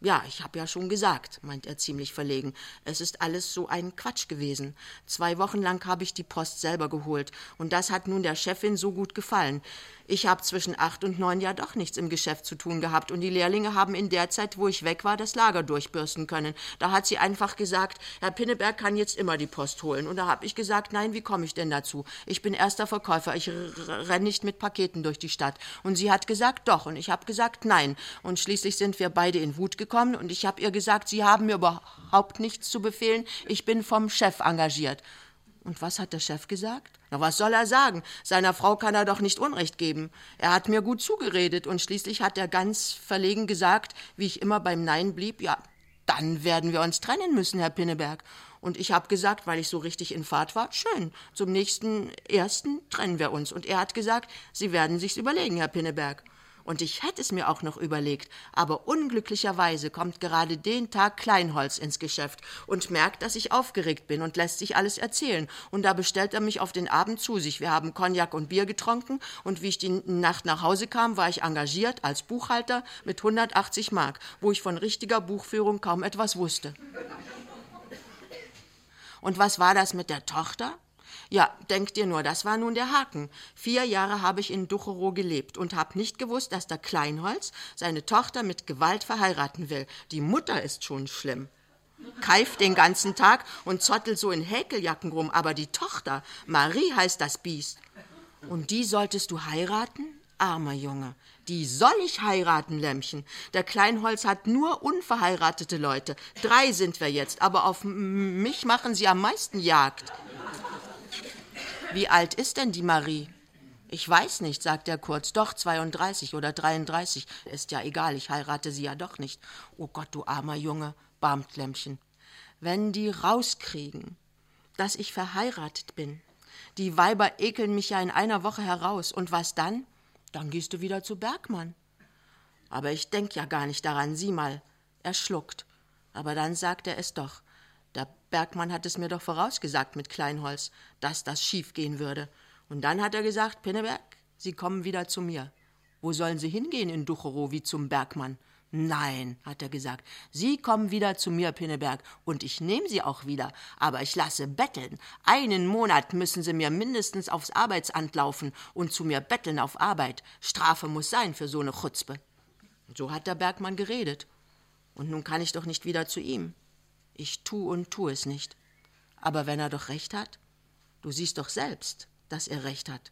Speaker 2: Ja, ich hab ja schon gesagt, meint er ziemlich verlegen. Es ist alles so ein Quatsch gewesen. Zwei Wochen lang habe ich die Post selber geholt, und das hat nun der Chefin so gut gefallen. Ich habe zwischen acht und neun ja doch nichts im Geschäft zu tun gehabt und die Lehrlinge haben in der Zeit, wo ich weg war, das Lager durchbürsten können. Da hat sie einfach gesagt, Herr Pinneberg kann jetzt immer die Post holen. Und da habe ich gesagt, nein, wie komme ich denn dazu? Ich bin erster Verkäufer, ich renn nicht mit Paketen durch die Stadt. Und sie hat gesagt, doch. Und ich habe gesagt, nein. Und schließlich sind wir beide in Wut gekommen und ich habe ihr gesagt, Sie haben mir überhaupt nichts zu befehlen. Ich bin vom Chef engagiert. Und was hat der Chef gesagt? Na, was soll er sagen? Seiner Frau kann er doch nicht Unrecht geben. Er hat mir gut zugeredet und schließlich hat er ganz verlegen gesagt, wie ich immer beim Nein blieb, ja, dann werden wir uns trennen müssen, Herr Pinneberg. Und ich habe gesagt, weil ich so richtig in Fahrt war, schön, zum nächsten ersten trennen wir uns. Und er hat gesagt, Sie werden sich's überlegen, Herr Pinneberg. Und ich hätte es mir auch noch überlegt, aber unglücklicherweise kommt gerade den Tag Kleinholz ins Geschäft und merkt, dass ich aufgeregt bin und lässt sich alles erzählen. Und da bestellt er mich auf den Abend zu sich. Wir haben Cognac und Bier getrunken und wie ich die Nacht nach Hause kam, war ich engagiert als Buchhalter mit 180 Mark, wo ich von richtiger Buchführung kaum etwas wusste. Und was war das mit der Tochter? Ja, denk dir nur, das war nun der Haken. Vier Jahre habe ich in Ducherow gelebt und hab nicht gewusst, dass der Kleinholz seine Tochter mit Gewalt verheiraten will. Die Mutter ist schon schlimm. Keift den ganzen Tag und zottelt so in Häkeljacken rum, aber die Tochter, Marie heißt das Biest. Und die solltest du heiraten? Armer Junge, die soll ich heiraten, Lämmchen. Der Kleinholz hat nur unverheiratete Leute. Drei sind wir jetzt, aber auf mich machen sie am meisten Jagd. Wie alt ist denn die Marie? Ich weiß nicht, sagt er kurz. Doch 32 oder 33. Ist ja egal, ich heirate sie ja doch nicht. Oh Gott, du armer Junge, barmt Lämmchen. Wenn die rauskriegen, dass ich verheiratet bin. Die Weiber ekeln mich ja in einer Woche heraus. Und was dann? Dann gehst du wieder zu Bergmann. Aber ich denk ja gar nicht daran, sieh mal. Er schluckt. Aber dann sagt er es doch. Bergmann hat es mir doch vorausgesagt mit Kleinholz, dass das schiefgehen würde. Und dann hat er gesagt, Pinneberg, Sie kommen wieder zu mir. Wo sollen Sie hingehen in Ducherow wie zum Bergmann? Nein, hat er gesagt, Sie kommen wieder zu mir, Pinneberg, und ich nehme Sie auch wieder, aber ich lasse betteln. Einen Monat müssen Sie mir mindestens aufs Arbeitsamt laufen und zu mir betteln auf Arbeit. Strafe muss sein für so eine Chutzpe. So hat der Bergmann geredet. Und nun kann ich doch nicht wieder zu ihm. Ich tu und tu es nicht. Aber wenn er doch recht hat, du siehst doch selbst, dass er recht hat.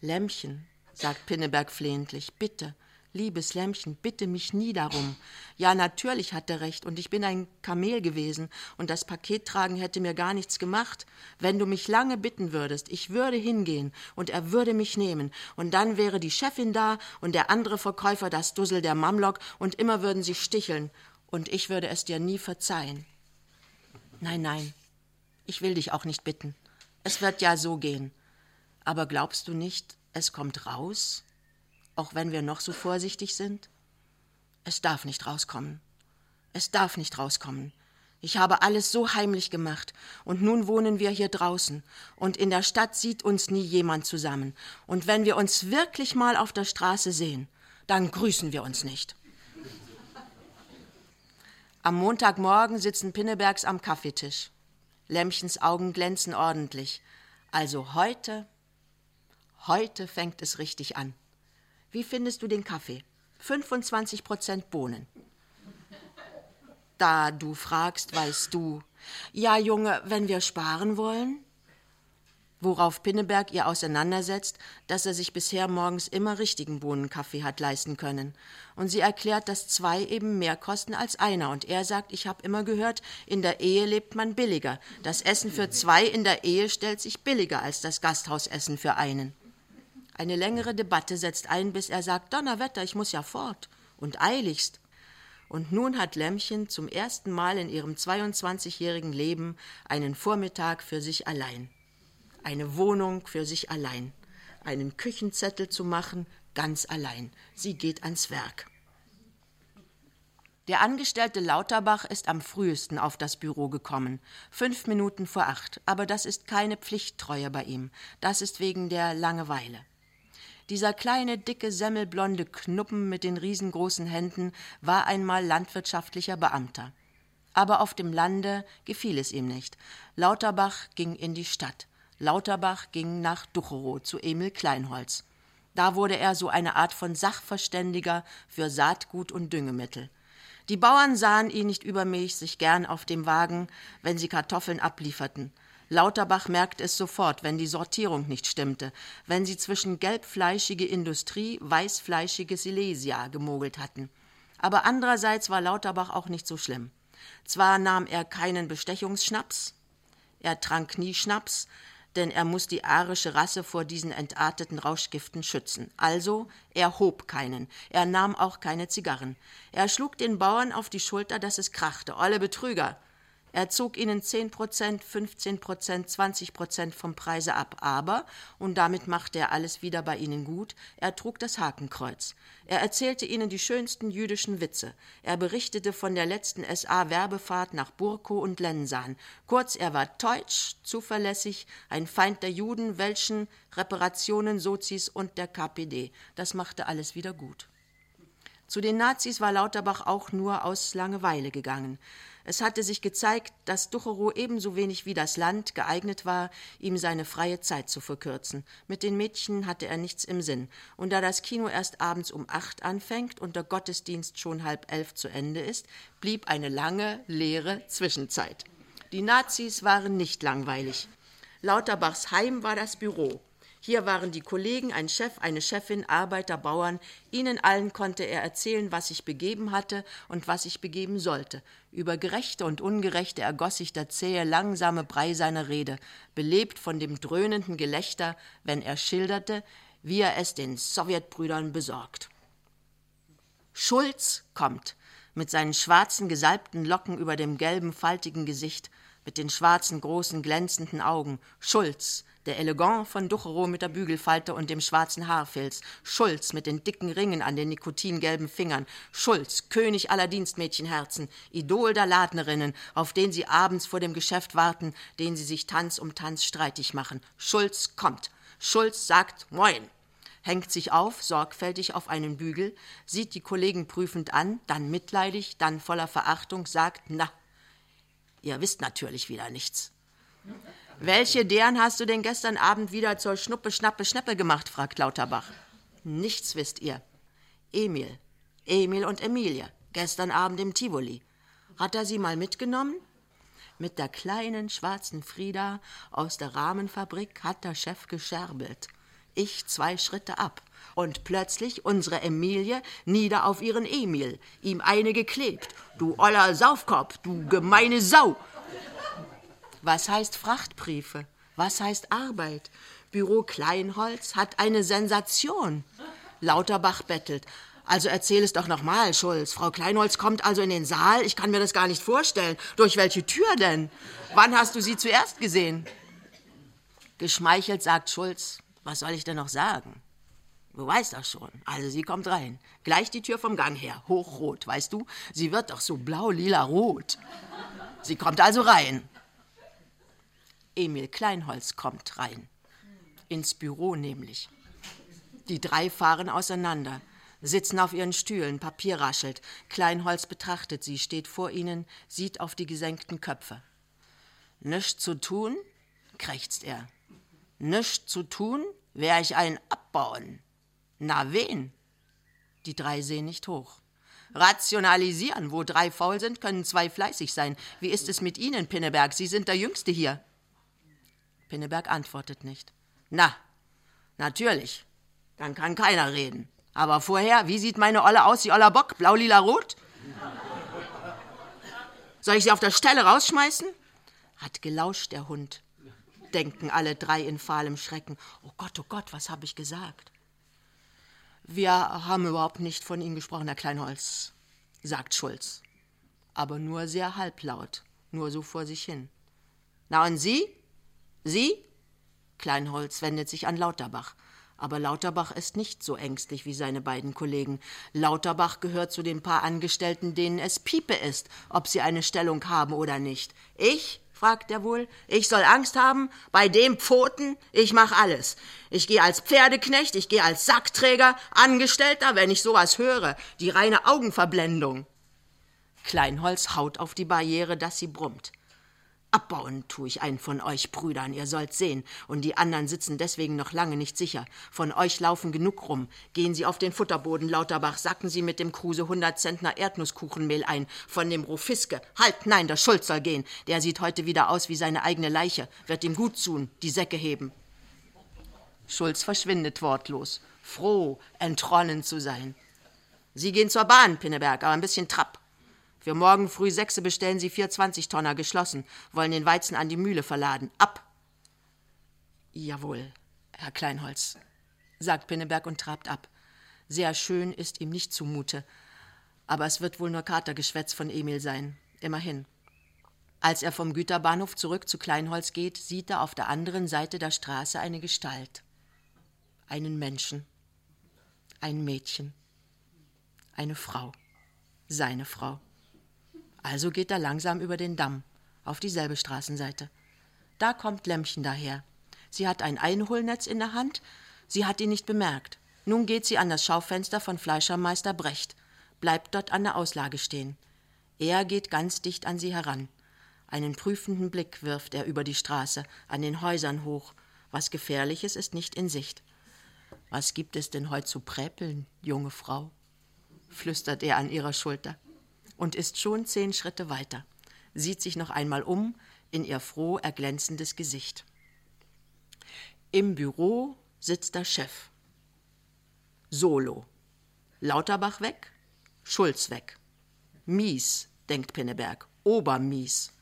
Speaker 2: Lämmchen, sagt Pinneberg flehentlich, bitte, liebes Lämmchen, bitte mich nie darum. Ja, natürlich hat er recht, und ich bin ein Kamel gewesen, und das Pakettragen hätte mir gar nichts gemacht. Wenn du mich lange bitten würdest, ich würde hingehen, und er würde mich nehmen, und dann wäre die Chefin da, und der andere Verkäufer das Dussel der Mamlock, und immer würden sie sticheln, und ich würde es dir nie verzeihen. Nein, nein, ich will dich auch nicht bitten. Es wird ja so gehen. Aber glaubst du nicht, es kommt raus, auch wenn wir noch so vorsichtig sind? Es darf nicht rauskommen. Es darf nicht rauskommen. Ich habe alles so heimlich gemacht, und nun wohnen wir hier draußen, und in der Stadt sieht uns nie jemand zusammen, und wenn wir uns wirklich mal auf der Straße sehen, dann grüßen wir uns nicht. Am Montagmorgen sitzen Pinnebergs am Kaffeetisch. Lämmchens Augen glänzen ordentlich. Also heute, heute fängt es richtig an. Wie findest du den Kaffee? 25 Prozent Bohnen. Da du fragst, weißt du. Ja, Junge, wenn wir sparen wollen, worauf Pinneberg ihr auseinandersetzt, dass er sich bisher morgens immer richtigen Bohnenkaffee hat leisten können. Und sie erklärt, dass zwei eben mehr kosten als einer. Und er sagt, ich habe immer gehört, in der Ehe lebt man billiger. Das Essen für zwei in der Ehe stellt sich billiger als das Gasthausessen für einen. Eine längere Debatte setzt ein, bis er sagt, Donnerwetter, ich muss ja fort. Und eiligst. Und nun hat Lämmchen zum ersten Mal in ihrem 22-jährigen Leben einen Vormittag für sich allein eine Wohnung für sich allein, einen Küchenzettel zu machen, ganz allein. Sie geht ans Werk. Der Angestellte Lauterbach ist am frühesten auf das Büro gekommen, fünf Minuten vor acht, aber das ist keine Pflichttreue bei ihm, das ist wegen der Langeweile. Dieser kleine, dicke, semmelblonde Knuppen mit den riesengroßen Händen war einmal landwirtschaftlicher Beamter. Aber auf dem Lande gefiel es ihm nicht. Lauterbach ging in die Stadt. Lauterbach ging nach Ducherow zu Emil Kleinholz. Da wurde er so eine Art von Sachverständiger für Saatgut und Düngemittel. Die Bauern sahen ihn nicht übermäßig gern auf dem Wagen, wenn sie Kartoffeln ablieferten. Lauterbach merkte es sofort, wenn die Sortierung nicht stimmte, wenn sie zwischen gelbfleischige Industrie, weißfleischige Silesia gemogelt hatten. Aber andererseits war Lauterbach auch nicht so schlimm. Zwar nahm er keinen Bestechungsschnaps, er trank nie Schnaps, denn er muss die arische Rasse vor diesen entarteten Rauschgiften schützen. Also, er hob keinen, er nahm auch keine Zigarren. Er schlug den Bauern auf die Schulter, dass es krachte. Olle Betrüger! Er zog ihnen 10 Prozent, 15 Prozent, 20 Prozent vom Preise ab, aber, und damit machte er alles wieder bei ihnen gut, er trug das Hakenkreuz. Er erzählte ihnen die schönsten jüdischen Witze. Er berichtete von der letzten SA-Werbefahrt nach Burko und Lensan. Kurz, er war deutsch, zuverlässig, ein Feind der Juden, Welschen, Reparationen, Sozis und der KPD. Das machte alles wieder gut. Zu den Nazis war Lauterbach auch nur aus Langeweile gegangen. Es hatte sich gezeigt, dass Ducherow ebenso wenig wie das Land geeignet war, ihm seine freie Zeit zu verkürzen. Mit den Mädchen hatte er nichts im Sinn. Und da das Kino erst abends um acht anfängt und der Gottesdienst schon halb elf zu Ende ist, blieb eine lange, leere Zwischenzeit. Die Nazis waren nicht langweilig. Lauterbachs Heim war das Büro. Hier waren die Kollegen, ein Chef, eine Chefin, Arbeiter, Bauern. Ihnen allen konnte er erzählen, was sich begeben hatte und was sich begeben sollte. Über Gerechte und Ungerechte ergoss sich der zähe, langsame Brei seiner Rede, belebt von dem dröhnenden Gelächter, wenn er schilderte, wie er es den Sowjetbrüdern besorgt. Schulz kommt, mit seinen schwarzen, gesalbten Locken über dem gelben, faltigen Gesicht, mit den schwarzen, großen, glänzenden Augen. Schulz, der Elegant von Ducherow mit der Bügelfalte und dem schwarzen Haarfilz, Schulz mit den dicken Ringen an den nikotingelben Fingern, Schulz, König aller Dienstmädchenherzen, Idol der Ladnerinnen, auf den sie abends vor dem Geschäft warten, den sie sich Tanz um Tanz streitig machen. Schulz kommt. Schulz sagt Moin hängt sich auf, sorgfältig auf einen Bügel, sieht die Kollegen prüfend an, dann mitleidig, dann voller Verachtung, sagt, na, ihr wisst natürlich wieder nichts. Welche deren hast du denn gestern Abend wieder zur Schnuppe, Schnappe, Schneppe gemacht? fragt Lauterbach. Nichts wisst ihr. Emil. Emil und Emilie. Gestern Abend im Tivoli. Hat er sie mal mitgenommen? Mit der kleinen schwarzen Frieda aus der Rahmenfabrik hat der Chef gescherbelt. Ich zwei Schritte ab. Und plötzlich unsere Emilie nieder auf ihren Emil, ihm eine geklebt. Du oller Saufkopf, du gemeine Sau. Was heißt Frachtbriefe? Was heißt Arbeit? Büro Kleinholz hat eine Sensation. Lauterbach bettelt. Also erzähl es doch nochmal, Schulz. Frau Kleinholz kommt also in den Saal. Ich kann mir das gar nicht vorstellen. Durch welche Tür denn? Wann hast du sie zuerst gesehen? Geschmeichelt sagt Schulz. Was soll ich denn noch sagen? Du weißt das schon. Also sie kommt rein. Gleich die Tür vom Gang her. Hochrot, weißt du? Sie wird doch so blau-lila-rot. Sie kommt also rein. Emil Kleinholz kommt rein. Ins Büro nämlich. Die drei fahren auseinander, sitzen auf ihren Stühlen, Papier raschelt. Kleinholz betrachtet sie, steht vor ihnen, sieht auf die gesenkten Köpfe. Nichts zu tun? krächzt er. Nichts zu tun? Wär ich einen abbauen. Na wen? Die drei sehen nicht hoch. Rationalisieren. Wo drei faul sind, können zwei fleißig sein. Wie ist es mit Ihnen, Pinneberg? Sie sind der Jüngste hier. Pinneberg antwortet nicht. Na, natürlich. Dann kann keiner reden. Aber vorher, wie sieht meine Olle aus, die Oller Bock? Blau, lila, rot? Soll ich sie auf der Stelle rausschmeißen? Hat gelauscht der Hund. Denken alle drei in fahlem Schrecken. Oh Gott, oh Gott, was habe ich gesagt? Wir haben überhaupt nicht von Ihnen gesprochen, Herr Kleinholz, sagt Schulz. Aber nur sehr halblaut, nur so vor sich hin. Na und Sie? Sie? Kleinholz wendet sich an Lauterbach. Aber Lauterbach ist nicht so ängstlich wie seine beiden Kollegen. Lauterbach gehört zu den paar Angestellten, denen es Piepe ist, ob sie eine Stellung haben oder nicht. Ich? fragt er wohl. Ich soll Angst haben? Bei dem Pfoten? Ich mach alles. Ich gehe als Pferdeknecht, ich gehe als Sackträger, Angestellter, wenn ich sowas höre. Die reine Augenverblendung. Kleinholz haut auf die Barriere, dass sie brummt. Abbauen tue ich einen von euch Brüdern, ihr sollt sehen, und die anderen sitzen deswegen noch lange nicht sicher. Von euch laufen genug rum. Gehen Sie auf den Futterboden, Lauterbach, sacken Sie mit dem Kruse hundert Zentner Erdnusskuchenmehl ein. Von dem Rofiske. Halt, nein, der Schulz soll gehen. Der sieht heute wieder aus wie seine eigene Leiche. Wird ihm gut tun, die Säcke heben. Schulz verschwindet wortlos, froh, entronnen zu sein. Sie gehen zur Bahn, Pinneberg, aber ein bisschen Trapp. Für morgen früh sechse bestellen Sie vier Zwanzigtonner geschlossen, wollen den Weizen an die Mühle verladen. Ab! Jawohl, Herr Kleinholz, sagt Pinneberg und trabt ab. Sehr schön ist ihm nicht zumute, aber es wird wohl nur Katergeschwätz von Emil sein. Immerhin. Als er vom Güterbahnhof zurück zu Kleinholz geht, sieht er auf der anderen Seite der Straße eine Gestalt. Einen Menschen. Ein Mädchen. Eine Frau. Seine Frau. Also geht er langsam über den Damm, auf dieselbe Straßenseite. Da kommt Lämmchen daher. Sie hat ein Einholnetz in der Hand, sie hat ihn nicht bemerkt. Nun geht sie an das Schaufenster von Fleischermeister Brecht, bleibt dort an der Auslage stehen. Er geht ganz dicht an sie heran. Einen prüfenden Blick wirft er über die Straße, an den Häusern hoch. Was Gefährliches ist nicht in Sicht. Was gibt es denn heut zu präpeln, junge Frau? flüstert er an ihrer Schulter und ist schon zehn Schritte weiter, sieht sich noch einmal um in ihr froh erglänzendes Gesicht. Im Büro sitzt der Chef. Solo. Lauterbach weg, Schulz weg. Mies, denkt Pinneberg, obermies.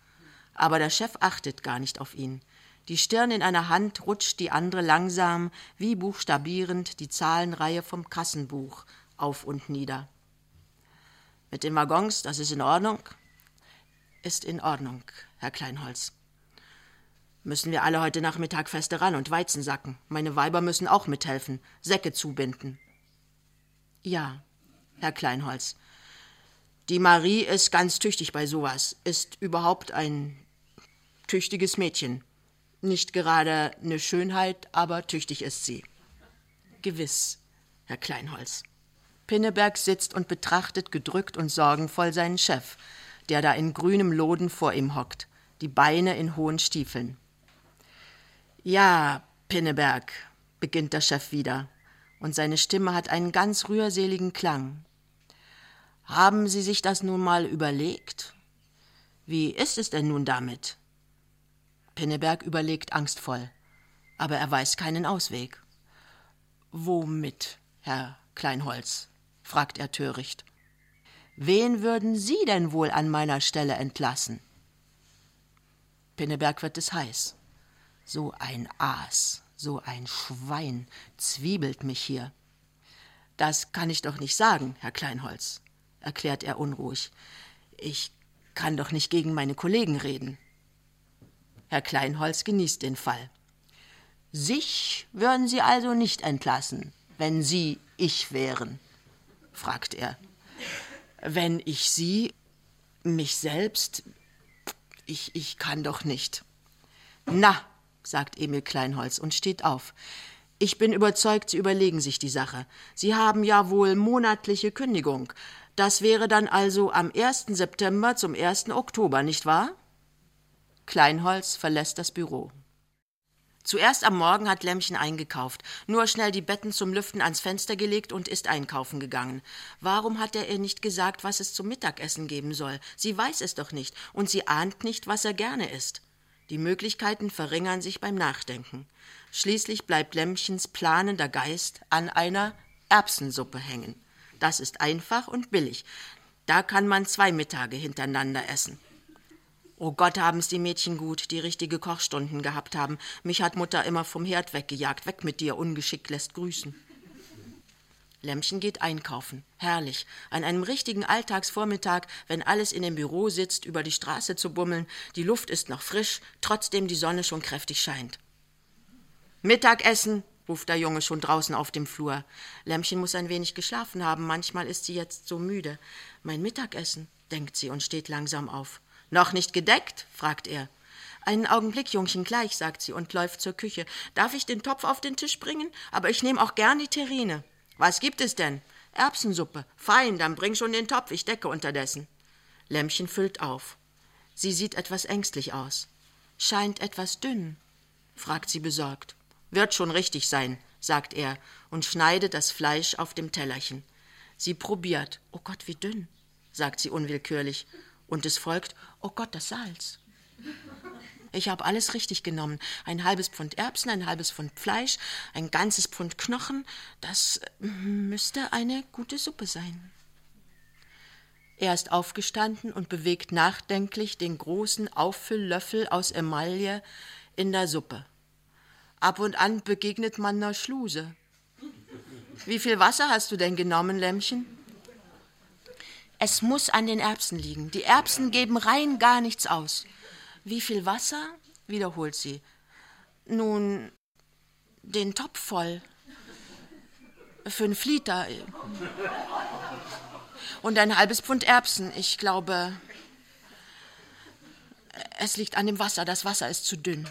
Speaker 2: Aber der Chef achtet gar nicht auf ihn. Die Stirn in einer Hand rutscht die andere langsam, wie buchstabierend, die Zahlenreihe vom Kassenbuch auf und nieder. Mit den Waggons, das ist in Ordnung? Ist in Ordnung, Herr Kleinholz. Müssen wir alle heute Nachmittag feste ran und Weizen sacken. Meine Weiber müssen auch mithelfen, Säcke zubinden. Ja, Herr Kleinholz. Die Marie ist ganz tüchtig bei sowas, ist überhaupt ein tüchtiges Mädchen. Nicht gerade eine Schönheit, aber tüchtig ist sie. Gewiss, Herr Kleinholz. Pinneberg sitzt und betrachtet gedrückt und sorgenvoll seinen Chef, der da in grünem Loden vor ihm hockt, die Beine in hohen Stiefeln. Ja, Pinneberg, beginnt der Chef wieder, und seine Stimme hat einen ganz rührseligen Klang. Haben Sie sich das nun mal überlegt? Wie ist es denn nun damit? Pinneberg überlegt angstvoll, aber er weiß keinen Ausweg. Womit, Herr Kleinholz? Fragt er töricht. Wen würden Sie denn wohl an meiner Stelle entlassen? Pinneberg wird es heiß. So ein Aas, so ein Schwein zwiebelt mich hier. Das kann ich doch nicht sagen, Herr Kleinholz, erklärt er unruhig. Ich kann doch nicht gegen meine Kollegen reden. Herr Kleinholz genießt den Fall. Sich würden Sie also nicht entlassen, wenn Sie ich wären fragt er. Wenn ich Sie, mich selbst, ich, ich kann doch nicht. Na, sagt Emil Kleinholz und steht auf. Ich bin überzeugt, Sie überlegen sich die Sache. Sie haben ja wohl monatliche Kündigung. Das wäre dann also am 1. September zum 1. Oktober, nicht wahr? Kleinholz verlässt das Büro. Zuerst am Morgen hat Lämmchen eingekauft, nur schnell die Betten zum Lüften ans Fenster gelegt und ist einkaufen gegangen. Warum hat er ihr nicht gesagt, was es zum Mittagessen geben soll? Sie weiß es doch nicht, und sie ahnt nicht, was er gerne isst. Die Möglichkeiten verringern sich beim Nachdenken. Schließlich bleibt Lämmchens planender Geist an einer Erbsensuppe hängen. Das ist einfach und billig. Da kann man zwei Mittage hintereinander essen. Oh Gott, haben's die Mädchen gut, die richtige Kochstunden gehabt haben. Mich hat Mutter immer vom Herd weggejagt. Weg mit dir, ungeschickt lässt grüßen. Lämmchen geht einkaufen. Herrlich. An einem richtigen Alltagsvormittag, wenn alles in dem Büro sitzt, über die Straße zu bummeln. Die Luft ist noch frisch, trotzdem die Sonne schon kräftig scheint. Mittagessen, ruft der Junge schon draußen auf dem Flur. Lämmchen muss ein wenig geschlafen haben. Manchmal ist sie jetzt so müde. Mein Mittagessen, denkt sie und steht langsam auf. Noch nicht gedeckt? fragt er. Einen Augenblick, Jungchen, gleich, sagt sie und läuft zur Küche. Darf ich den Topf auf den Tisch bringen? Aber ich nehme auch gern die Terrine. Was gibt es denn? Erbsensuppe. Fein, dann bring schon den Topf, ich decke unterdessen. Lämmchen füllt auf. Sie sieht etwas ängstlich aus. Scheint etwas dünn, fragt sie besorgt. Wird schon richtig sein, sagt er und schneidet das Fleisch auf dem Tellerchen. Sie probiert. Oh Gott, wie dünn, sagt sie unwillkürlich und es folgt, oh Gott, das Salz. Ich habe alles richtig genommen. Ein halbes Pfund Erbsen, ein halbes Pfund Fleisch, ein ganzes Pfund Knochen. Das müsste eine gute Suppe sein. Er ist aufgestanden und bewegt nachdenklich den großen Auffüll-Löffel aus Emaille in der Suppe. Ab und an begegnet man einer Schluse. Wie viel Wasser hast du denn genommen, Lämmchen? Es muss an den Erbsen liegen. Die Erbsen geben rein gar nichts aus. Wie viel Wasser? wiederholt sie. Nun, den Topf voll. Fünf Liter. Und ein halbes Pfund Erbsen. Ich glaube, es liegt an dem Wasser. Das Wasser ist zu dünn.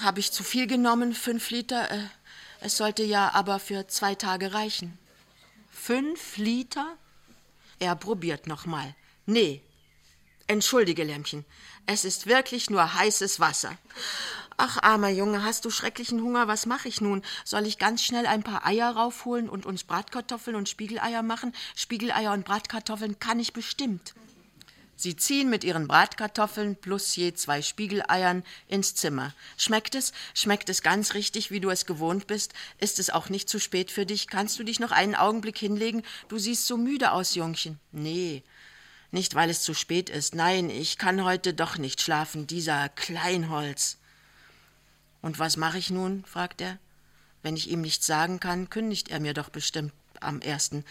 Speaker 2: Habe ich zu viel genommen? Fünf Liter? Äh, es sollte ja aber für zwei Tage reichen. Fünf Liter? Er probiert nochmal. Nee. Entschuldige, Lämmchen. Es ist wirklich nur heißes Wasser. Ach, armer Junge, hast du schrecklichen Hunger? Was mache ich nun? Soll ich ganz schnell ein paar Eier raufholen und uns Bratkartoffeln und Spiegeleier machen? Spiegeleier und Bratkartoffeln kann ich bestimmt. Sie ziehen mit ihren Bratkartoffeln plus je zwei Spiegeleiern ins Zimmer. Schmeckt es? Schmeckt es ganz richtig, wie du es gewohnt bist? Ist es auch nicht zu spät für dich? Kannst du dich noch einen Augenblick hinlegen? Du siehst so müde aus, Jungchen. Nee, nicht weil es zu spät ist. Nein, ich kann heute doch nicht schlafen, dieser Kleinholz. Und was mache ich nun? fragt er. Wenn ich ihm nichts sagen kann, kündigt er mir doch bestimmt am ersten.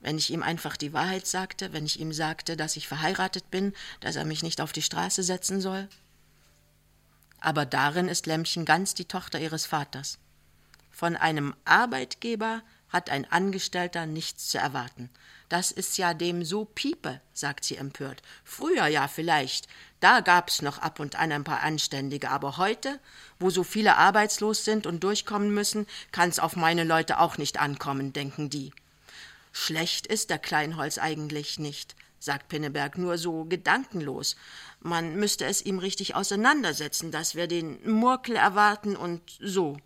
Speaker 2: Wenn ich ihm einfach die Wahrheit sagte, wenn ich ihm sagte, dass ich verheiratet bin, dass er mich nicht auf die Straße setzen soll. Aber darin ist Lämmchen ganz die Tochter ihres Vaters. Von einem Arbeitgeber hat ein Angestellter nichts zu erwarten. Das ist ja dem so Piepe, sagt sie empört. Früher ja vielleicht, da gab's noch ab und an ein paar Anständige, aber heute, wo so viele arbeitslos sind und durchkommen müssen, kann's auf meine Leute auch nicht ankommen, denken die. Schlecht ist der Kleinholz eigentlich nicht, sagt Pinneberg, nur so gedankenlos. Man müsste es ihm richtig auseinandersetzen, dass wir den Murkel erwarten und so.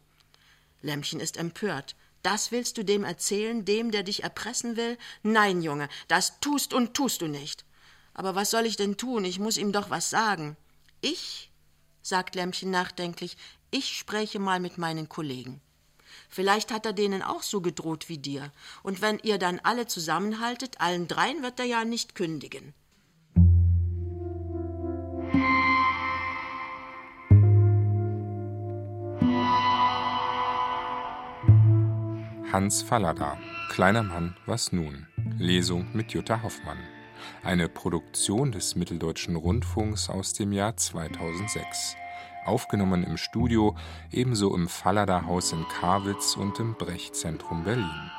Speaker 2: Lämmchen ist empört. Das willst du dem erzählen, dem, der dich erpressen will? Nein, Junge, das tust und tust du nicht. Aber was soll ich denn tun? Ich muss ihm doch was sagen. Ich, sagt Lämmchen nachdenklich, ich spreche mal mit meinen Kollegen. Vielleicht hat er denen auch so gedroht wie dir. Und wenn ihr dann alle zusammenhaltet, allen dreien wird er ja nicht kündigen.
Speaker 3: Hans Fallada, Kleiner Mann, was nun? Lesung mit Jutta Hoffmann. Eine Produktion des Mitteldeutschen Rundfunks aus dem Jahr 2006. Aufgenommen im Studio, ebenso im Fallada Haus in Karwitz und im Brechzentrum Berlin.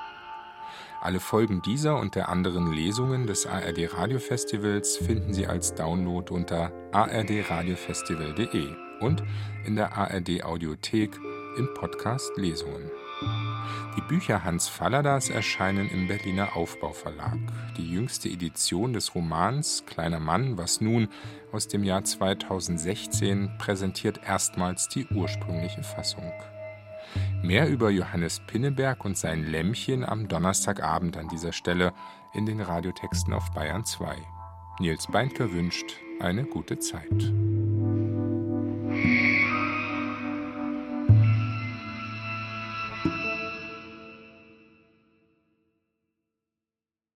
Speaker 3: Alle Folgen dieser und der anderen Lesungen des ARD Radiofestivals finden Sie als Download unter ardradiofestival.de und in der ARD Audiothek im Podcast Lesungen. Die Bücher Hans Falladas erscheinen im Berliner Aufbauverlag. Die jüngste Edition des Romans Kleiner Mann, was nun aus dem Jahr 2016 präsentiert erstmals die ursprüngliche Fassung. Mehr über Johannes Pinneberg und sein Lämmchen am Donnerstagabend an dieser Stelle in den Radiotexten auf Bayern 2. Nils Beindker wünscht eine gute Zeit.